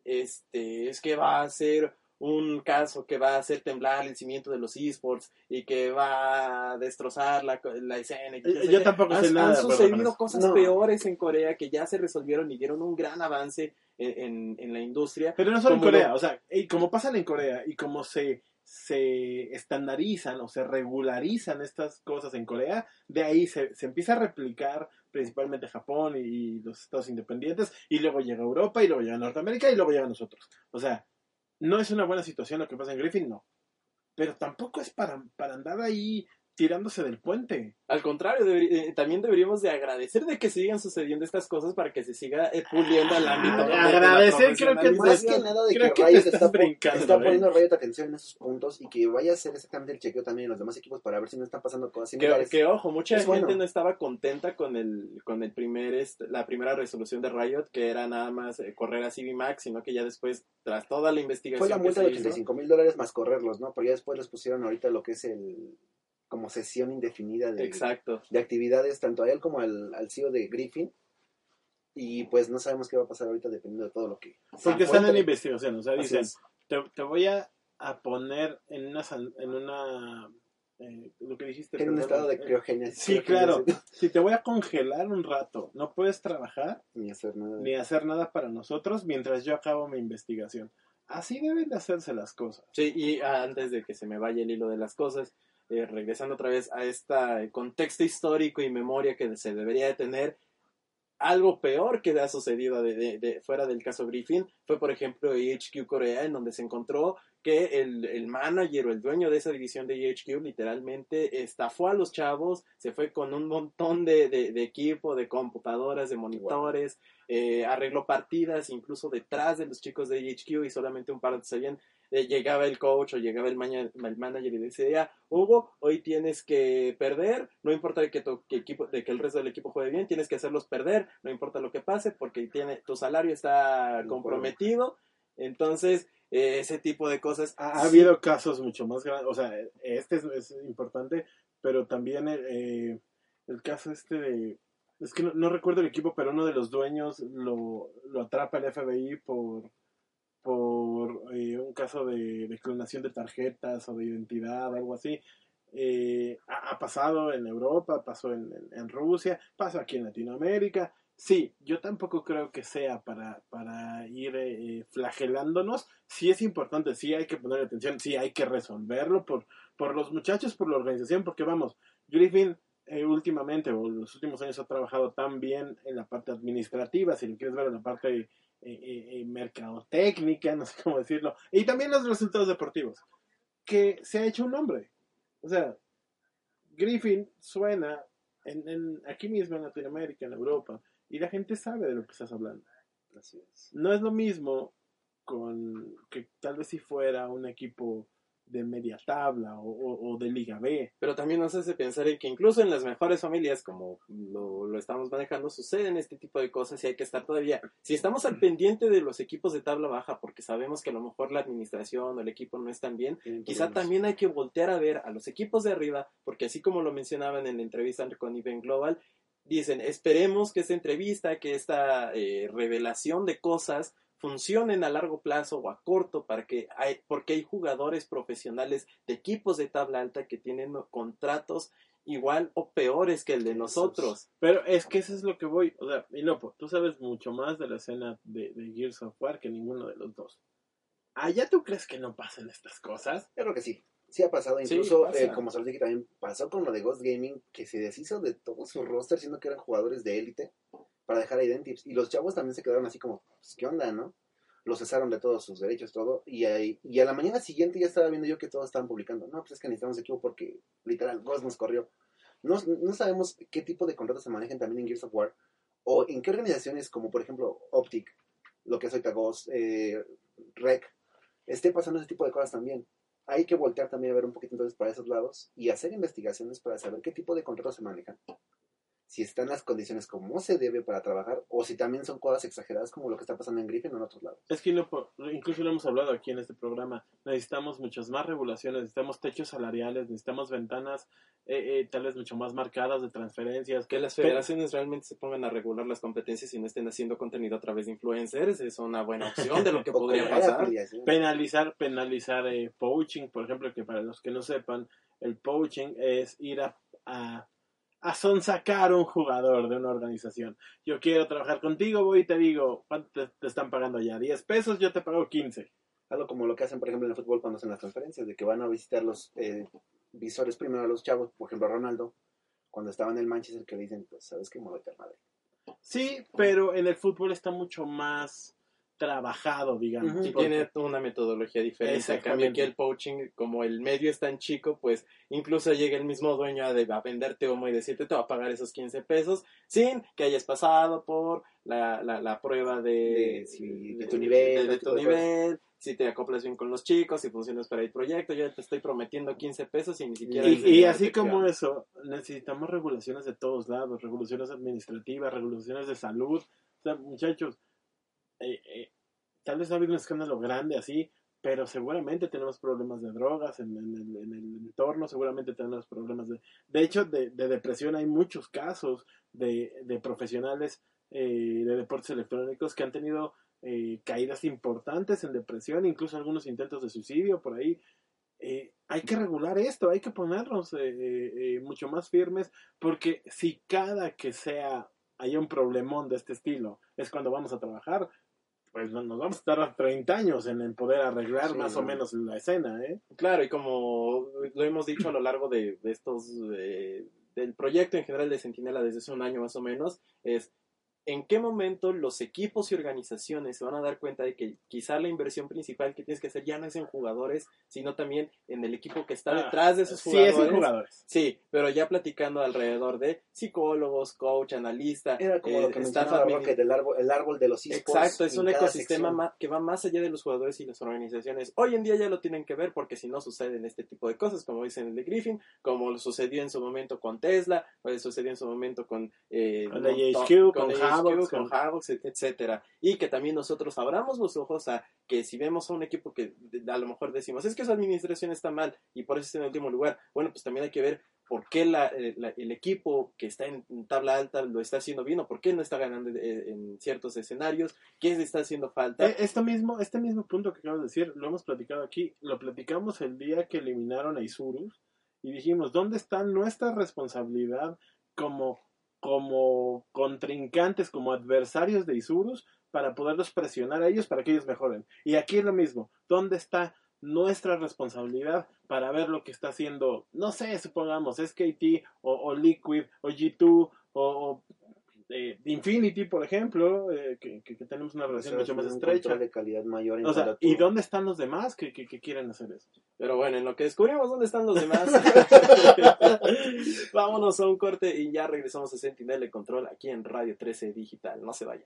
este, es que va a ser un caso que va a hacer temblar el cimiento de los esports y que va a destrozar la, la escena. y Eh, yo tampoco han, sé nada han acuerdo con sucedido cosas No. peores en Corea que ya se resolvieron y dieron un gran avance en, en- en la industria. Pero no solo en Corea, lo- o sea, y como pasan en Corea y como se, se estandarizan o se regularizan estas cosas en Corea, de ahí se, se empieza a replicar principalmente Japón y los estados independientes, y luego llega Europa, y luego llega Norteamérica, y luego llega nosotros. O sea, no es una buena situación lo que pasa en Griffin, no. Pero tampoco es para, para andar ahí tirándose del puente. Al contrario, eh, también deberíamos de agradecer de que sigan sucediendo estas cosas para que se siga eh, puliendo el ámbito. de- de la agradecer creo que Más que nada de Creo que que te estás está, brincando, está ¿eh? poniendo Riot atención en esos puntos y que vaya a hacer exactamente el chequeo también en los demás equipos para ver si no están pasando cosas Que, similares. que, ojo, mucha Es gente bueno. no estaba contenta con el con el primer este, la primera resolución de Riot, que era nada más eh, correr a CB Max, sino que ya después, tras toda la investigación Fue la que multa de hizo- 85 mil dólares más correrlos, ¿no? Porque ya después les pusieron ahorita lo que es el como sesión indefinida de, Exacto. de actividades, tanto a él como al, al CEO de Griffin. Y pues no sabemos qué va a pasar ahorita dependiendo de todo lo que... Porque están en investigación, o sea, dicen, te, te voy a, a poner en una, en una eh, lo que dijiste. En un perdón, estado de eh, criogenia. Sí, claro. Si te voy a congelar un rato, no puedes trabajar Ni hacer nada. ni hacer nada para nosotros mientras yo acabo mi investigación. Así deben de hacerse las cosas. Sí, y antes de que se me vaya el hilo de las cosas, eh, regresando otra vez a este contexto histórico y memoria que se debería de tener, algo peor que ha sucedido de, de- de- fuera del caso Griffin fue, por ejemplo, HQ Corea, en donde se encontró que el, el manager o el dueño de esa división de HQ literalmente estafó a los chavos, se fue con un montón de, de- de equipo, de computadoras, de monitores, eh, arregló partidas incluso detrás de los chicos de HQ y solamente un par sabían eh, llegaba el coach o llegaba el, el manager y decía, Hugo, hoy tienes que perder, no importa de que, tu, que equipo, de que el resto del equipo juegue bien, tienes que hacerlos perder, no importa lo que pase, porque tiene, tu salario está comprometido. Entonces, eh, ese tipo de cosas. Ha, ha sí, habido casos mucho más grandes, o sea, este es, es importante, pero también eh, el caso este de, es que no, no recuerdo el equipo, pero uno de los dueños lo, lo atrapa el FBI por, por eh, un caso de, de clonación de tarjetas o de identidad, algo así. Eh, ha, ha pasado en Europa, pasó en, en- en Rusia, pasó aquí en Latinoamérica. Sí, yo tampoco creo que sea para, para ir eh, flagelándonos. Sí es importante, sí hay que poner atención, sí hay que resolverlo por, por los muchachos, por la organización, porque vamos, Griffin eh, últimamente o los últimos años ha trabajado tan bien en la parte administrativa, si lo quieres ver en la parte eh, eh, eh, mercadotécnica, no sé cómo decirlo, y también los resultados deportivos, que se ha hecho un nombre. O sea, Griffin suena en, en- aquí mismo en Latinoamérica, en Europa, y la gente sabe de lo que estás hablando. Así es. No es lo mismo con que tal vez si fuera un equipo de media tabla o, o- o de Liga B. Pero también nos hace pensar en que incluso en las mejores familias, como lo, lo estamos manejando, suceden este tipo de cosas y hay que estar todavía. Si estamos al pendiente de los equipos de tabla baja, porque sabemos que a lo mejor la administración o el equipo no están bien, Tienen Quizá también hay que voltear a ver a los equipos de arriba, porque así como lo mencionaban en la entrevista con Event Global, dicen, esperemos que esta entrevista, que esta eh, revelación de cosas funcionen a largo plazo o a corto, para que hay, porque hay jugadores profesionales de equipos de tabla alta que tienen contratos igual o peores que el de nosotros. Pero es que eso es lo que voy. O sea, y Lopo, tú sabes mucho más de la escena de, de Gears of War que ninguno de los dos. ¿Allá tú crees que no pasan estas cosas? Yo creo que sí. Sí ha pasado, Sí, incluso pasa. eh, como se dije también pasó con lo de Ghost Gaming, que se deshizo de todo su roster, siendo que eran jugadores de élite, para dejar a Identities. Y los chavos también se quedaron así como, pues, ¿qué onda, no? Los cesaron de todos sus derechos, todo. Y, ahí- y a la mañana siguiente ya estaba viendo yo que todos estaban publicando. No, pues es que necesitamos equipo porque literal, Ghost nos corrió. No, no sabemos qué tipo de contratos se manejan también en Gears of War, o en qué organizaciones, como por ejemplo Optic, lo que es ahorita Ghost, eh, Rec, esté pasando ese tipo de cosas también hay que voltear también a ver un poquito entonces para esos lados y hacer investigaciones para saber qué tipo de contratos se manejan. Si están las condiciones como se debe para trabajar o si también son cosas exageradas como lo que está pasando en Griffin o en otros lados. Es que lo incluso lo hemos hablado aquí en este programa. Necesitamos muchas más regulaciones, necesitamos techos salariales, necesitamos ventanas eh, eh, tal vez mucho más marcadas de transferencias. Que las federaciones realmente se pongan a regular las competencias y no estén haciendo contenido a través de influencers es una buena opción de lo que podría pasar. Penalizar, penalizar eh, poaching, por ejemplo, que para los que no sepan, el poaching es ir a, a, a sonsacar un jugador de una organización. Yo quiero trabajar contigo, voy y te digo, ¿cuánto te, te están pagando ya? ¿10 pesos? Yo te pago 15. Algo como lo que hacen, por ejemplo, en el fútbol cuando hacen las transferencias, de que van a visitar los eh, visores primero a los chavos, por ejemplo, a Ronaldo, cuando estaba en el Manchester, que le dicen, pues, ¿sabes qué? Muévete al Madrid. Sí, pero en el fútbol está mucho más trabajado, digamos. Porque- tiene una metodología diferente. En cambio, Exactamente. el poaching, como el medio es tan chico, pues incluso llega el mismo dueño a, de- a venderte humo y decirte te va a pagar esos 15 pesos sin que hayas pasado por la, la, la prueba de, De si- de tu nivel, de, tu cosas. nivel, si te acoplas bien con los chicos, si funcionas para el proyecto. Yo te estoy prometiendo 15 pesos y ni siquiera. Y, y así que como eso, necesitamos regulaciones de todos lados, regulaciones administrativas, regulaciones de salud. O sea, muchachos, eh, eh, tal vez no ha habido un escándalo grande así, pero seguramente tenemos problemas de drogas en, el, en el entorno, seguramente tenemos problemas de... De hecho, de, de depresión hay muchos casos de, profesionales eh, de deportes electrónicos que han tenido eh, caídas importantes en depresión, incluso algunos intentos de suicidio por ahí. Eh, hay que regular esto, hay que ponernos eh, mucho más firmes, porque si cada que sea haya un problemón de este estilo es cuando vamos a trabajar, pues no- nos vamos a tardar 30 años en, en poder arreglar Sí, más no. o menos la escena, ¿eh? Claro, y como lo hemos dicho a lo largo de, de estos, eh, del proyecto en general de Centinela desde hace un año más o menos, es en qué momento los equipos y organizaciones se van a dar cuenta de que quizá la inversión principal que tienes que hacer ya no es en jugadores, sino también en el equipo que está Ah, detrás de esos Sí, jugadores. es en jugadores. Sí, pero ya platicando alrededor de psicólogos, coach, analista, Era como eh, lo que staff Rocket, el árbol, el árbol de los esports. Exacto, es un ecosistema ma- que va más allá de los jugadores y las organizaciones. Hoy en día ya lo tienen que ver porque si no suceden este tipo de cosas, como dicen el de Griffin, como sucedió en su momento con Tesla, o sucedió en su momento con, eh, Con con la Havoc, con Havoc, etcétera. Y que también nosotros abramos los ojos a que si vemos a un equipo que a lo mejor decimos, es que su administración está mal y por eso está en último lugar, bueno, pues también hay que ver por qué la- eh, la- el equipo que está en tabla alta lo está haciendo bien o por qué no está ganando eh, en ciertos escenarios, qué le está haciendo falta. Esto mismo, este mismo punto que acabas de decir, lo hemos platicado aquí, lo platicamos el día que eliminaron a Isurus y dijimos, ¿dónde está nuestra responsabilidad como, como contrincantes, como adversarios de Isurus para poderlos presionar a ellos para que ellos mejoren? Y aquí es lo mismo, ¿dónde está nuestra responsabilidad para ver lo que está haciendo, no sé, supongamos SKT o, o Liquid o G2 o, o, eh, Infinity, por ejemplo, eh, que, que- que tenemos una relación mucho más estrecha. de calidad mayor en O sea, cuanto a ¿y dónde están los demás que, que- quieren hacer eso? Pero bueno, en lo que descubrimos dónde están los demás, vámonos a un corte y ya regresamos a Sentinel de Control aquí en Radio 13 Digital. No se vayan.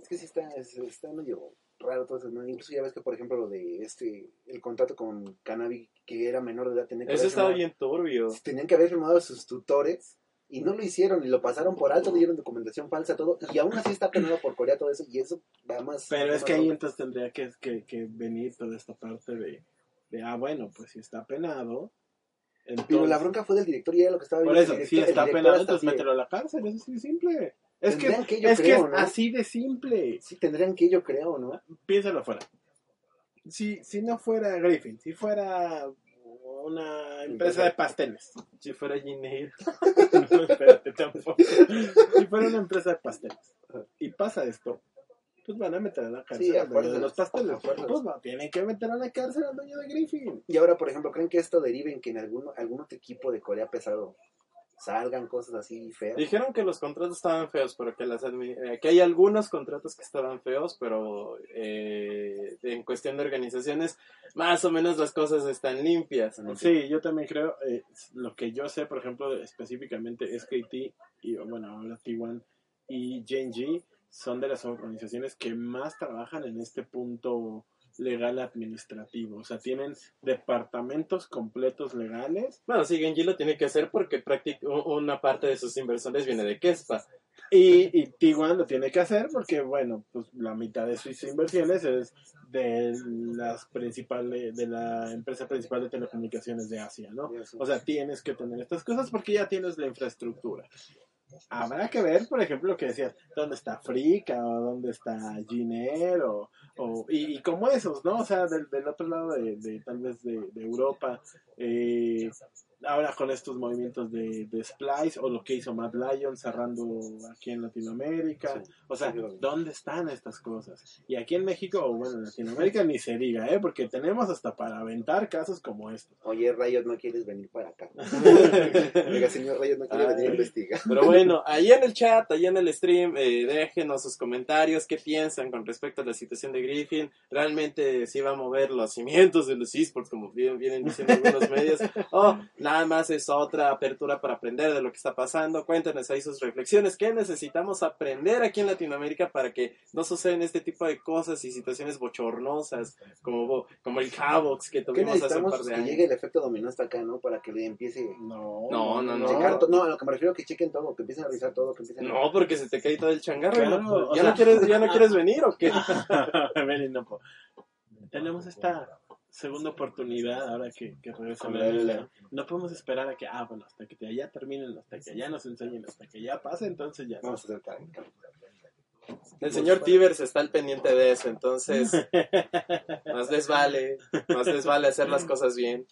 Es que sí está, es- está medio raro todo eso, ¿no? Incluso ya ves que, por ejemplo, lo de este, el contrato con Cannabis, que era menor de edad, tenía que Eso estaba bien turbio. tenían que haber firmado a sus tutores y no lo hicieron y lo pasaron por alto, dieron documentación falsa, todo, y aún así está penado por Corea todo eso, y eso va más... Pero va es más que ahí entonces tendría que, que, que venir toda esta parte de, de, ah, bueno, pues si está penado. Pero la bronca fue del director y era lo que estaba Por viendo eso, el si está penado, entonces mételo a la cárcel, es así de simple. Es que, Tendrían que, yo es, que creo, es ¿no? así de simple. Sí, tendrían que, yo creo, ¿no? Piénsalo afuera. Si, si no fuera Griffin, si fuera una empresa de pasteles, Si fuera Gmail. no, espérate tampoco. Si fuera una empresa de pasteles y pasa esto, pues van a meter a la cárcel Sí, a al dueño de los pasteles. Pues no, tienen que meter a la cárcel al dueño de Griffin. Y ahora, por ejemplo, ¿creen que esto derive en que en algún, algún otro equipo de Corea pesado salgan cosas así feas? Dijeron que los contratos estaban feos, pero que, las admi- eh, que hay algunos contratos que estaban feos, pero eh, en cuestión de organizaciones, más o menos las cosas están limpias. Sí, yo también creo, eh, lo que yo sé, por ejemplo, específicamente SKT y, bueno, ahora T1 y Genji son de las organizaciones que más trabajan en este punto legal administrativo. O sea, tienen departamentos completos legales Bueno, sí, Genji lo tiene que hacer porque una parte de sus inversores viene de Kespa. y, y Tiguan lo tiene que hacer porque, bueno, pues la mitad de sus inversiones es de las principales, de la empresa principal de telecomunicaciones de Asia, ¿no? O sea, tienes que tener estas cosas porque ya tienes la infraestructura. Habrá que ver, por ejemplo, lo que decías, dónde está Frica o dónde está Giner o, o- y, y como esos, ¿no? O sea, del, del otro lado de, de- tal vez de, de Europa, eh, ahora con estos movimientos de, de Splice o lo que hizo Mad Lion cerrando aquí en Latinoamérica. Sí. O sea, Sí. ¿dónde están estas cosas? Y aquí en México, o bueno, en Latinoamérica ni se diga, ¿eh? Porque tenemos hasta para aventar casos como estos. Oye, Rayos, ¿no quieres venir para acá? Oiga, señor Rayos, ¿no quiere venir a investigar? Pero bueno, ahí en el chat, ahí en el stream, eh, déjenos sus comentarios, qué piensan con respecto a la situación de Griffin. Realmente sí va a mover los cimientos de los esports, como bien- vienen diciendo algunos medios. O nada más es otra apertura para aprender de lo que está pasando. Cuéntenos ahí sus reflexiones. ¿Qué necesitamos aprender aquí en Latinoamérica para que no sucedan este tipo de cosas y situaciones bochornosas como, como el Havox que ¿Qué tuvimos hace un par de que años? llegue el efecto dominó hasta acá, ¿no? Para que le empiece No, No, no, no. checar to- No, a lo que me refiero que chequen todo, que empiecen a revisar todo, que empiecen a... No, porque se te cae todo el changarro. Claro, ¿no? o ¿Ya, sea- no quieres, ¿Ya no quieres venir o qué? Tenemos esta segunda oportunidad ahora que, que regresa la. No podemos esperar a que, ah, bueno, hasta que allá terminen, hasta que allá nos enseñen, hasta que ya pase, entonces ya. Vamos a hacer tal- tal- El señor Tivers está al pendiente de eso, entonces más les vale, más les vale hacer las cosas bien.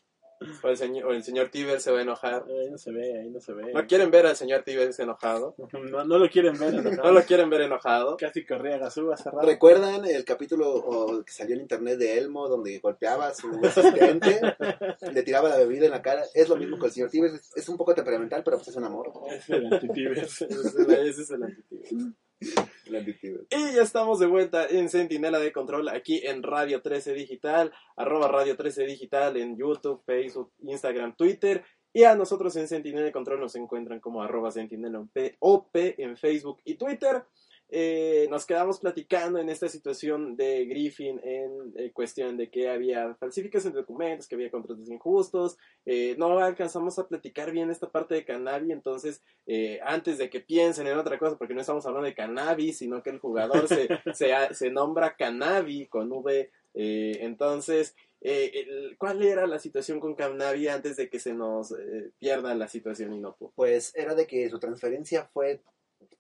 O el señor, o el señor Tivers se va a enojar. Ahí no se ve, ahí no se ve. ¿No quieren ver al señor Tivers enojado? No, no lo quieren ver, enojado. ¿No lo quieren ver enojado? Casi corría Gazú hace rato. ¿Recuerdan el capítulo o, que salió en internet de Elmo donde golpeaba a su asistente, le tiraba la bebida en la cara? Es lo mismo con el señor Tibes, es, es un poco temperamental, pero pues es un amor. Es el antitibes. Ese es el- ese Y ya estamos de vuelta en Centinela de Control aquí en Radio 13 Digital, arroba Radio 13 Digital en YouTube, Facebook, Instagram, Twitter. Y a nosotros en Centinela de Control nos encuentran como arroba Centinela OP en Facebook y Twitter. Eh, nos quedamos platicando en esta situación de Griffin en eh, cuestión de que había falsificación de documentos, que había contratos injustos. Eh, no alcanzamos a platicar bien esta parte de cannabis, entonces eh, antes de que piensen en otra cosa, porque no estamos hablando de cannabis, sino que el jugador se, se, se nombra Canavi con V. eh, entonces, eh, el- ¿cuál era la situación con Canavi antes de que se nos eh, pierda la situación inocuo? Pues era de que su transferencia fue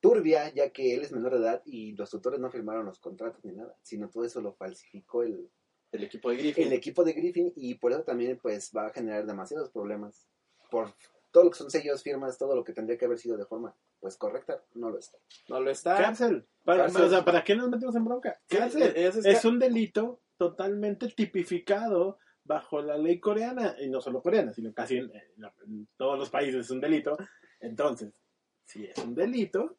turbia, ya que él es menor de edad y los tutores no firmaron los contratos ni nada, sino todo eso lo falsificó el, El equipo de Griffin. el equipo de Griffin y por eso también pues va a generar demasiados problemas. Por todo lo que son sellos, firmas, todo lo que tendría que haber sido de forma pues correcta, no lo está. No lo está. Cárcel. Para, Cárcel. o sea, ¿para qué nos metemos en bronca? Sí, Cárcel. es- es- Es un delito totalmente tipificado bajo la ley coreana, y no solo coreana, sino casi en, en en todos los países es un delito. Entonces, si es un delito,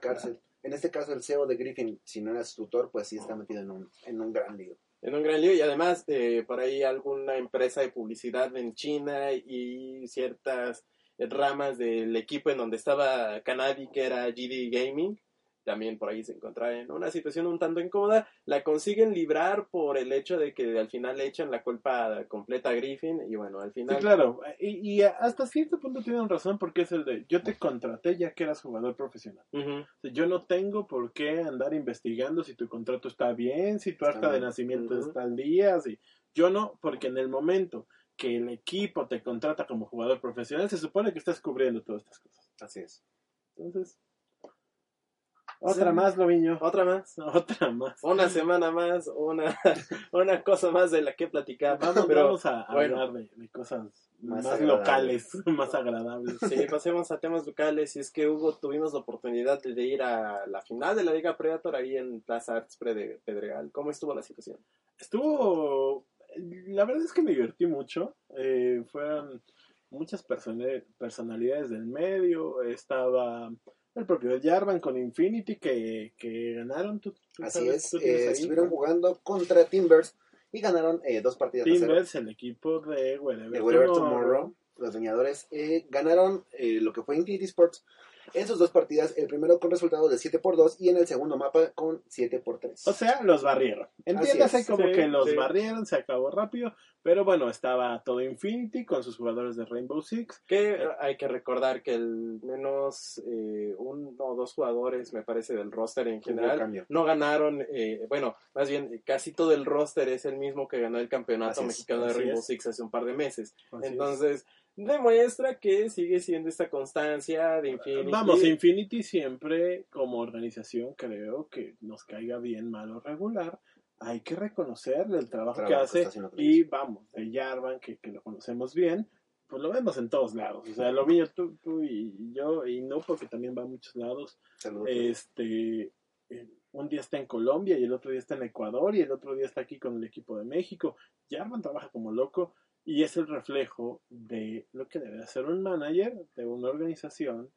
Cárcel. En este caso el CEO de Griffin, si no era su tutor, pues sí está metido en un, en un gran lío. en un gran lío y además eh, por ahí alguna empresa de publicidad en China y ciertas ramas del equipo en donde estaba Canavi que era GD Gaming también por ahí se encontraba en una situación un tanto incómoda la consiguen librar por el hecho de que al final le echan la culpa completa a Griffin y bueno al sí, final claro. Y, y hasta cierto punto tienen razón porque es el de, yo te contraté ya que eras jugador profesional. Ujú. O sea, Yo no tengo por qué andar investigando si tu contrato está bien, si tu acta de nacimiento está al día, si... Yo no, porque en el momento que el equipo te contrata como jugador profesional, se supone que estás cubriendo todas estas cosas. Así es. Entonces, otra Sí. más, Loviño. otra más Otra más. una semana más una una cosa más de la que platicar Vamos, pero vamos a, bueno. hablar de, de cosas Más locales, más agradables. Sí, pasemos a temas locales. Y es que Hugo, tuvimos la oportunidad de ir a la final de la Liga Predator ahí en Plaza Arts Pedregal. ¿Cómo estuvo la situación? Estuvo. La verdad es que me divertí mucho. Eh, fueron muchas persona- personalidades del medio. Estaba el propio Jarvan con Infinity que, que ganaron. ¿Tú, tú Así sabes? es. ¿Tú eh, ahí? estuvieron jugando contra Timbers y ganaron eh, dos partidas. Timbers, el equipo de Wherever, De Wherever Tomorrow. Tomorrow. los leñadores, eh, ganaron eh, lo que fue Infinity Sports en sus dos partidas, el primero con resultado de 7 por 2 y en el segundo mapa con 7 por 3. O sea, los barrieron. Entiéndase como sí, que los sí. barrieron, se acabó rápido. Pero bueno, estaba todo Infinity con sus jugadores de Rainbow Six. Que hay que recordar que el menos eh, uno o dos jugadores, me parece, del roster en general, no ganaron, eh, bueno, más bien casi todo el roster es el mismo que ganó el campeonato Así es, mexicano de Rainbow es. Six hace un par de meses. Así es. Demuestra que sigue siendo esta constancia de Infinity. Vamos, Infinity siempre como organización creo que nos caiga bien, mal o regular. Hay que reconocerle el trabajo que Trabajo hace y vamos, de Jarvan, que, que lo conocemos bien, pues lo vemos en todos lados. O sea, lo vi tú, tú y yo, y no porque también va a muchos lados. Saludos. Este, eh, un día está en Colombia y el otro día está en Ecuador y el otro día está aquí con el equipo de México. Jarvan trabaja como loco y es el reflejo de lo que debe hacer un manager de una organización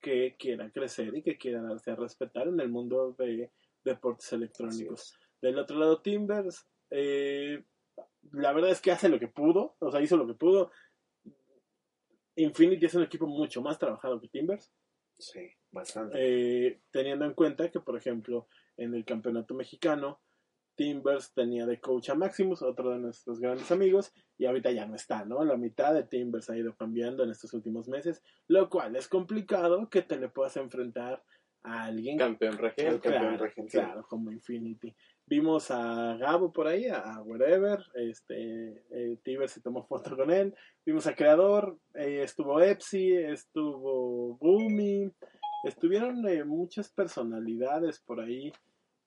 que quiera crecer y que quiera darse a respetar en el mundo de deportes electrónicos. Del otro lado, Timbers, eh, la verdad es que hace lo que pudo, o sea, hizo lo que pudo. Infinity es un equipo mucho más trabajado que Timbers. Sí, bastante. Eh, teniendo en cuenta que, por ejemplo, en el campeonato mexicano, Timbers tenía de coach a Maximus, otro de nuestros grandes amigos, y ahorita ya no está, ¿no? La mitad de Timbers ha ido cambiando en estos últimos meses, lo cual es complicado que te le puedas enfrentar a alguien campeón regente. campeón claro, regente. claro, como Infinity. Vimos a Gabo por ahí, a Wherever, este, eh, Tiber se tomó foto con él. Vimos a Creador, eh, estuvo Epsi, estuvo Boomy, estuvieron eh, muchas personalidades por ahí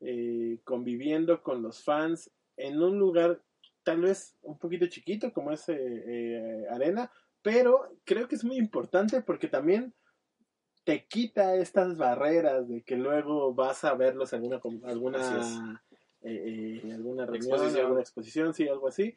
eh, conviviendo con los fans en un lugar tal vez un poquito chiquito como es eh, eh, Arena, pero creo que es muy importante porque también te quita estas barreras de que luego vas a verlos en alguna alguna eh, eh, alguna reunión, Exposición. alguna exposición, sí, algo así,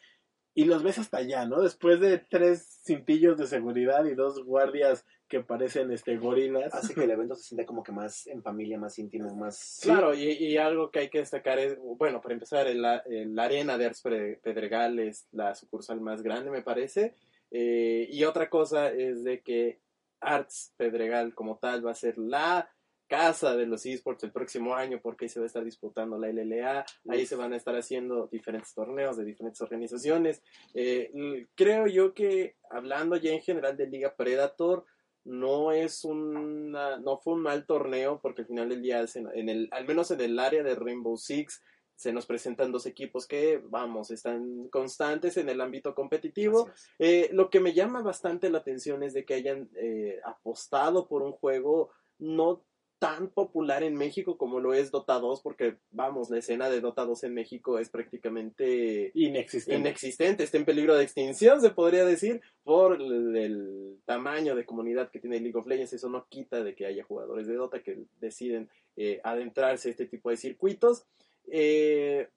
y los ves hasta allá, ¿no? Después de tres cintillos de seguridad y dos guardias que parecen este gorilas. Hace que el evento se sienta como que más en familia, más íntimo, más... Claro, y, y algo que hay que destacar es, bueno, para empezar, el, el Arena de Arts Pre- Pedregal es la sucursal más grande, me parece. Eh, y otra cosa es de que Arts Pedregal como tal va a ser la casa de los esports el próximo año porque ahí se va a estar disputando la LLA, ahí se van a estar haciendo diferentes torneos de diferentes organizaciones. Eh, creo yo que hablando ya en general de Liga Predator, no es una, no fue un mal torneo porque al final del día, en el, al menos en el área de Rainbow Six, se nos presentan dos equipos que, vamos, están constantes en el ámbito competitivo. Eh, lo que me llama bastante la atención es de que hayan eh, apostado por un juego no tan popular en México como lo es Dota 2, porque, vamos, la escena de Dota 2 en México es prácticamente Inexistente. inexistente, está en peligro de extinción, se podría decir, por el, el tamaño de comunidad que tiene League of Legends. Eso no quita de que haya jugadores de Dota que deciden eh, adentrarse a este tipo de circuitos. Eh,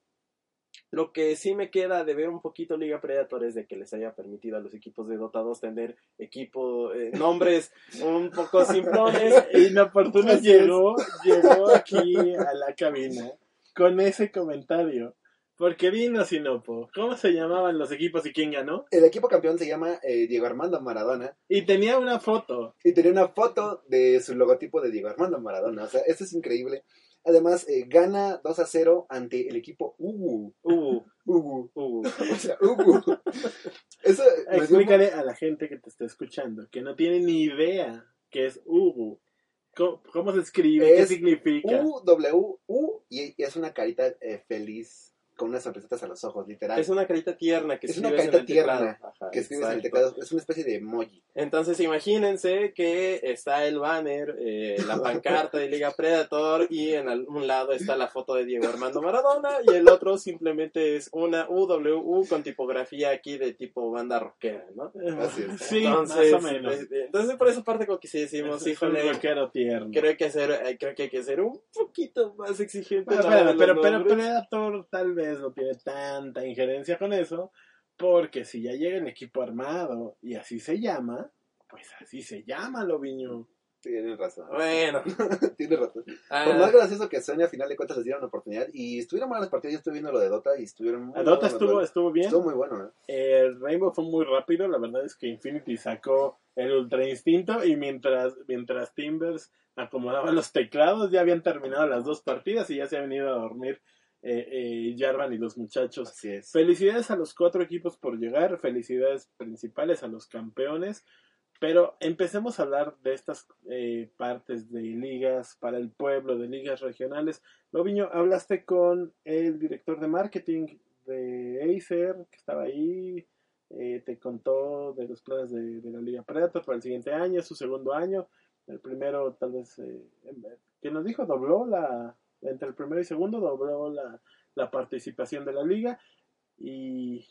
lo que sí me queda de ver un poquito Liga Predator es de que les haya permitido a los equipos de Dota 2 tener equipo, eh, nombres un poco simplones. Inoportuno llegó, llegó aquí a la cabina con ese comentario. Porque vino Sinopo, ¿cómo se llamaban los equipos y quién ganó? El equipo campeón se llama eh, Diego Armando Maradona Y tenía una foto. y tenía una foto de su logotipo de Diego Armando Maradona. O sea, esto es increíble. Además, eh, gana 2 a 0 ante el equipo Ugu. Uh, Ugu. uh. O sea, Ugu. Eso dio Explícale a la gente que te está escuchando, que no tiene ni idea qué es Ugu. ¿Cómo, cómo se escribe? ¿Qué significa? U, W, U, y y es una carita eh, feliz con unas sonrisitas a los ojos, literal. Es una carita tierna que Es una escribes en carita el teclado. tierna Ajá, que escribes en el teclado. Es una especie de emoji. Entonces imagínense que está el banner, eh, la pancarta de Liga Predator y en un lado está la foto de Diego Armando Maradona y el otro simplemente es una UWU con tipografía aquí de tipo banda rockera, ¿no? Así es. Sí, entonces, más o menos. eh, entonces por esa parte como que sí decimos, híjole, rockero tierno. creo que hacer, eh, creo que hay que ser un poquito más exigente. Bueno, pero. Predator tal vez no tiene tanta injerencia con eso, porque si ya llega en equipo armado y así se llama, pues así se llama, Loviño. Tienes razón. Bueno, Tienes razón. ah, Por más gracioso que suene, a final de cuentas les dieron oportunidad. Y estuvieron buenas las partidas. Yo estuve viendo lo de Dota y estuvieron muy La Dota estuvo, estuvo bien. Estuvo muy bueno, ¿eh? El Rainbow fue muy rápido, la verdad es que Infinity sacó el Ultra Instinto y mientras, mientras Timbers acomodaba los teclados ya habían terminado las dos partidas y ya se habían ido a dormir eh, eh, Jarvan y los muchachos. Así es. Felicidades a los cuatro equipos por llegar, felicidades principales a los campeones, pero empecemos a hablar de estas eh, partes de ligas para el pueblo, de ligas regionales. Loviño, hablaste con el director de marketing de Acer, que estaba ahí, eh, te contó de los planes de, de la Liga Predator para el siguiente año, su segundo año. El primero, tal vez, eh, que nos dijo, dobló la, entre el primero y segundo, dobló la, la participación de la liga y,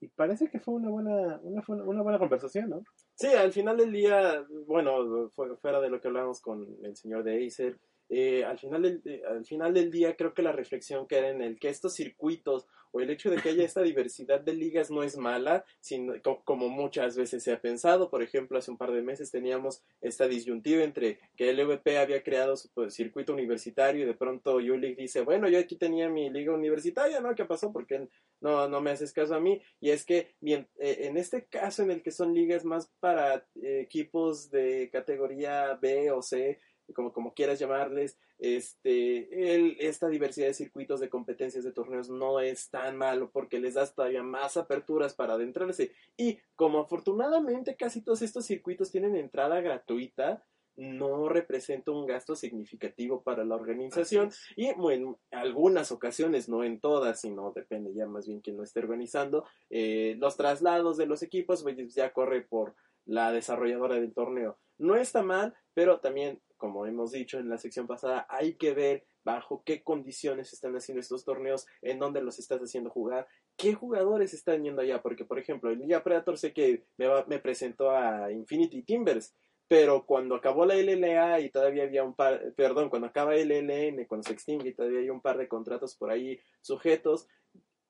y parece que fue una buena, una, una buena conversación, ¿no? Sí, al final del día, bueno, fu- fuera de lo que hablamos con el señor de Acer, eh, al, final del, eh, al final del día creo que la reflexión queda en el que estos circuitos o el hecho de que haya esta diversidad de ligas no es mala, sino, co- como muchas veces se ha pensado. Por ejemplo, hace un par de meses teníamos esta disyuntiva entre que el LVP había creado su pues, circuito universitario y de pronto Yulik dice, bueno, yo aquí tenía mi liga universitaria, ¿no? ¿Qué pasó? Porque no, no me haces caso a mí. Y es que bien, eh, en este caso en el que son ligas más para eh, equipos de categoría B o C, como, como quieras llamarles, este, el- esta diversidad de circuitos de competencias de torneos no es tan malo porque les das todavía más aperturas para adentrarse. Y como afortunadamente casi todos estos circuitos tienen entrada gratuita, no representa un gasto significativo para la organización y bueno, en algunas ocasiones, no en todas, sino depende ya más bien quién lo esté organizando, eh, los traslados de los equipos pues, ya corre por la desarrolladora del torneo. No está mal, pero también, como hemos dicho en la sección pasada, hay que ver bajo qué condiciones están haciendo estos torneos, en dónde los estás haciendo jugar, qué jugadores están yendo allá, porque por ejemplo, el Liga Predator sé que me, va- me presentó a Infinity Timbers, pero cuando acabó la LLA y todavía había un par, perdón, cuando acaba LLN, cuando se extingue y todavía hay un par de contratos por ahí sujetos,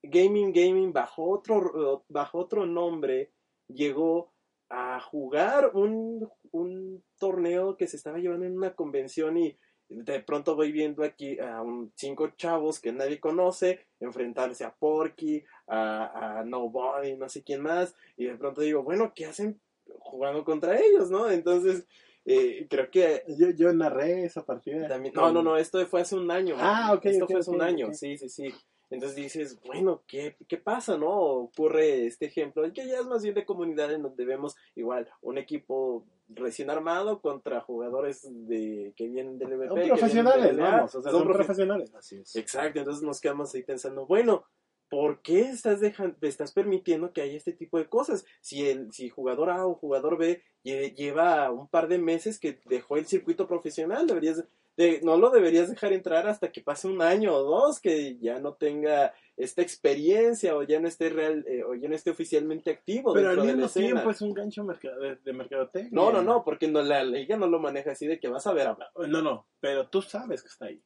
Gaming Gaming bajo otro, bajo otro nombre llegó a jugar un, un torneo que se estaba llevando en una convención y de pronto voy viendo aquí a un, cinco chavos que nadie conoce enfrentarse a Porky, a, a Nobody, no sé quién más, y de pronto digo, bueno, ¿qué hacen jugando contra ellos, no? Entonces, eh, creo que Yo, yo narré esa partida. también, no, no, no, esto fue hace un año. Ah, ok, Esto fue hace un año, sí, sí, sí. Entonces dices, bueno, ¿qué, ¿qué pasa, no? Ocurre este ejemplo, que ya es más bien de comunidad en donde vemos igual un equipo recién armado contra jugadores de que vienen del EVP. Son vienen profesionales, del LA. vamos, o sea, son profe- profesionales. Así es. Exacto, entonces nos quedamos ahí pensando, bueno, ¿por qué estás dejando, estás permitiendo que haya este tipo de cosas? Si el si jugador A o jugador B lle- lleva un par de meses que dejó el circuito profesional, deberías de- no lo deberías dejar entrar hasta que pase un año o dos, que ya no tenga esta experiencia o ya no esté real eh, o ya no esté oficialmente activo. Pero al mismo tiempo es un gancho de, de mercadotecnia. No, no, no, porque no, la liga no lo maneja así de que vas a ver a No, no, pero tú sabes que está ahí.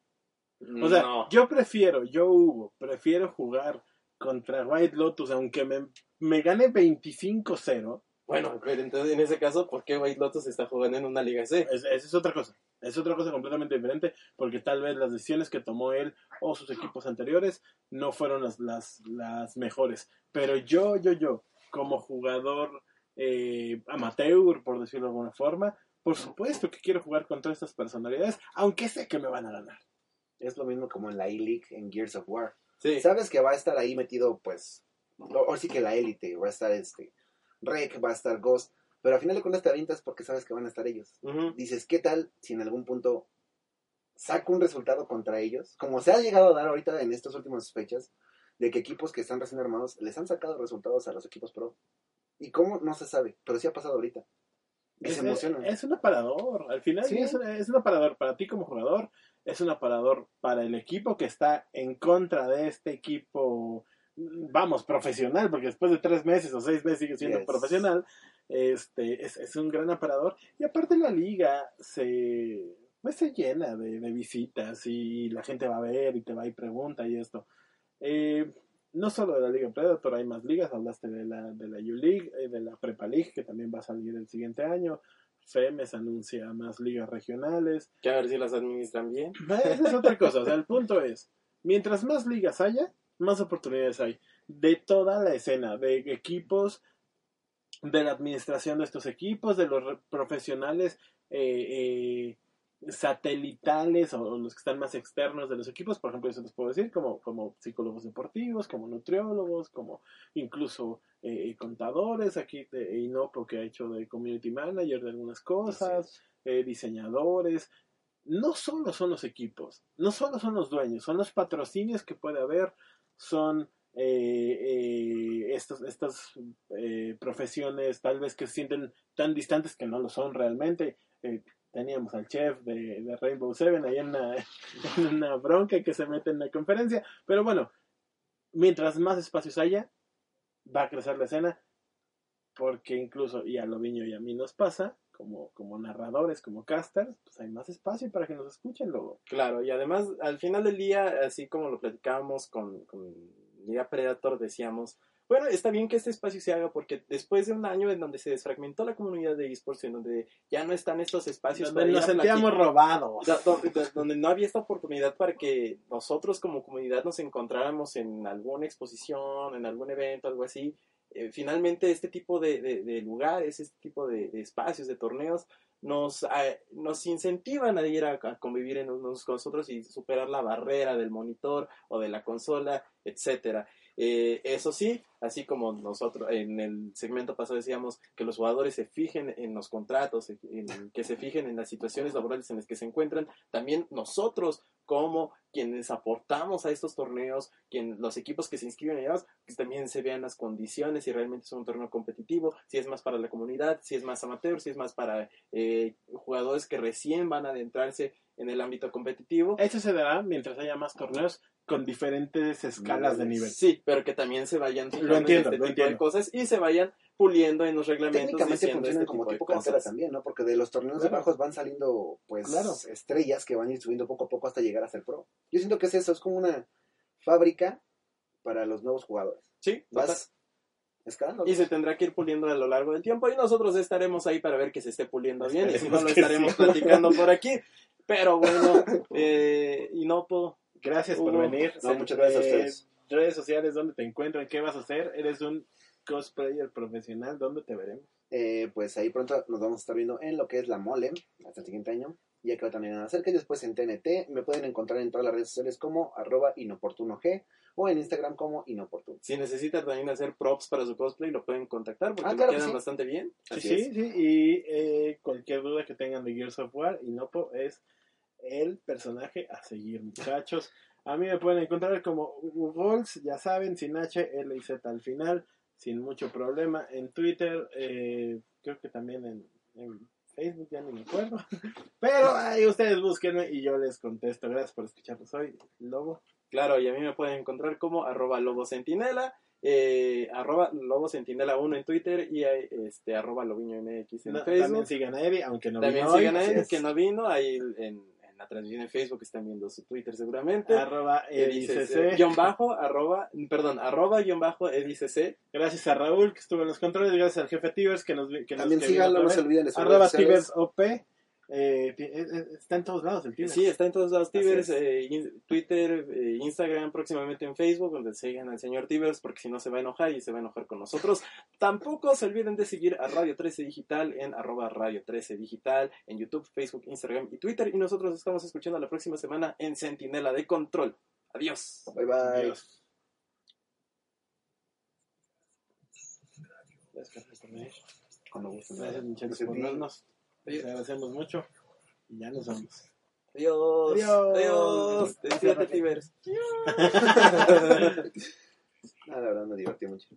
O sea, no. yo prefiero, yo Hugo, prefiero jugar contra White Lotus, aunque me, me gane 25-0. Bueno, pero entonces en ese caso, ¿por qué White Lotus está jugando en una liga C? Es- Esa es otra cosa. Es otra cosa completamente diferente, porque tal vez las decisiones que tomó él o sus equipos anteriores no fueron las, las, las mejores. Pero yo, yo, yo, como jugador eh, amateur, por decirlo de alguna forma, por supuesto que quiero jugar contra estas personalidades, aunque sé que me van a ganar. Es lo mismo como en la E-League en Gears of War. Sí. Sabes que va a estar ahí metido, pues, o, o sí que la élite, va a estar este, Rek, va a estar Ghost, pero al final de cuentas te avientas porque sabes que van a estar ellos. Dices, ¿qué tal si en algún punto saco un resultado contra ellos? Como se ha llegado a dar ahorita en estas últimas fechas, de que equipos que están recién armados les han sacado resultados a los equipos pro. ¿Y cómo? No se sabe, pero sí ha pasado ahorita. Y Es, se emocionan. es un aparador. Al final Sí. es, un, es un aparador para ti como jugador, es un aparador para el equipo que está en contra de este equipo, vamos, profesional, porque después de tres meses o seis meses sigue siendo Yes. profesional. Este, es, es un gran aparador. Y aparte la liga se, pues se llena de, de visitas y la gente va a ver y te va y pregunta y esto. Eh, no solo de la Liga Predator, hay más ligas. Hablaste de la, de la U-League, eh, de la Prepa League, que también va a salir el siguiente año. FEMES anuncia más ligas regionales. Que a ver si las administran bien. Esa es otra cosa. O sea, el punto es, mientras más ligas haya, más oportunidades hay. De toda la escena, de equipos, de la administración de estos equipos, de los profesionales eh, eh, satelitales o los que están más externos de los equipos, por ejemplo, eso les puedo decir, como, como psicólogos deportivos, como nutriólogos, como incluso eh, contadores, aquí de Inopo que ha hecho de community manager de algunas cosas, eh, diseñadores. No solo son los equipos, no solo son los dueños, son los patrocinios que puede haber, son eh, eh, estos, estas eh, profesiones tal vez que se sienten tan distantes que no lo son realmente. Eh, teníamos al chef de, Rainbow Seven ahí en una, bronca que se mete en la conferencia, pero bueno, mientras más espacios haya, va a crecer la escena, porque incluso, y a Loviño y a mí nos pasa, como, como narradores, como casters, pues hay más espacio para que nos escuchen luego. Claro, y además, al final del día, así como lo platicábamos con, con Predator, decíamos, bueno, está bien que este espacio se haga porque después de un año en donde se desfragmentó la comunidad de esports, en donde ya no están estos espacios Donde ir nos sentíamos platicar- robados. Donde, do- donde no había esta oportunidad para que nosotros como comunidad nos encontráramos en alguna exposición, en algún evento, algo así. Eh, finalmente este tipo de, de- de lugares, este tipo de, de espacios, de torneos, nos, eh, nos incentivan a ir a, a convivir en unos con nosotros y superar la barrera del monitor o de la consola, etcétera. Eh, eso sí, así como nosotros en el segmento pasado decíamos que los jugadores se fijen en los contratos, en- que se fijen en las situaciones laborales en las que se encuentran, también nosotros como quienes aportamos a estos torneos, quien, los equipos que se inscriben en ellos, que también se vean las condiciones, si realmente es un torneo competitivo, si es más para la comunidad, si es más amateur, si es más para eh, jugadores que recién van a adentrarse en el ámbito competitivo. Eso se dará mientras haya más torneos con diferentes escalas de nivel. Sí, pero que también se vayan Lo entiendo, en este lo tipo de entiendo. cosas y se vayan puliendo en los reglamentos Técnicamente funcionan este como tipo de tipo cantera también, ¿no? Porque de los torneos de bajos van saliendo, pues, Claro. estrellas que van a ir subiendo poco a poco hasta llegar a ser pro. Yo siento que es eso, es como una fábrica para los nuevos jugadores. Sí, total. Vas escalando. y se tendrá que ir puliendo a lo largo del tiempo y nosotros estaremos ahí para ver que se esté puliendo bien y si no lo estaremos sí. platicando por aquí. Pero bueno, eh, y no puedo. Gracias por venir. no, muchas gracias a ustedes. Redes sociales, ¿dónde te encuentran? ¿Qué vas a hacer? ¿Eres un cosplayer profesional? ¿Dónde te veremos? Eh, pues ahí pronto nos vamos a estar viendo en lo que es la mole hasta el siguiente año. Ya que va también a cerca y después en TNT. Me pueden encontrar en todas las redes sociales como arroba inoportunog o en Instagram como inoportuno. Si necesitan también hacer props para su cosplay, lo pueden contactar porque Ah, claro que quedan sí. bastante bien. Sí, Así sí, es. sí. Y eh, cualquier duda que tengan de Gears of War, Inopo es el personaje a seguir, muchachos. A mí me pueden encontrar como Gols, ya saben, sin H, L y Z al final, sin mucho problema. En Twitter, eh, creo que también en, en Facebook, ya ni me acuerdo. Pero ahí ustedes búsquenme y yo les contesto. Gracias por escucharnos hoy, Lobo. Claro, y a mí me pueden encontrar como arroba lobocentinela, eh, arroba lobocentinela 1 en Twitter y eh, este, arroba en No, Facebook. también sigan a Eddie, aunque no También vino hoy, sigan a es. que no vino, ahí en, en la transmisión en Facebook están viendo su Twitter seguramente. Arroba EdicC. eh, guion bajo, arroba, perdón, arroba guion bajo edicc. Gracias a Raúl que estuvo en los controles, gracias al jefe Tibers que nos vi- que nos También que síganlo, no se olviden de Arroba. Tibers OP. Eh, eh, eh, está en todos lados el Tibers. Sí, está en todos lados Tibers, eh, in- Twitter, eh, Instagram, próximamente en Facebook, donde sigan al señor Tibers, porque si no se va a enojar y se va a enojar con nosotros. Tampoco se olviden de seguir a Radio 13 Digital en arroba Radio 13 Digital, en YouTube, Facebook, Instagram y Twitter. Y nosotros nos estamos escuchando la próxima semana en Centinela de Control. Adiós. Bye bye. Adiós. Gracias por venir. Cuando. Gracias por vernos. Les agradecemos mucho. Y ya nos vamos. Adiós. Adiós. Adiós. Despídete, Tibers. Ah, la verdad me divertí mucho.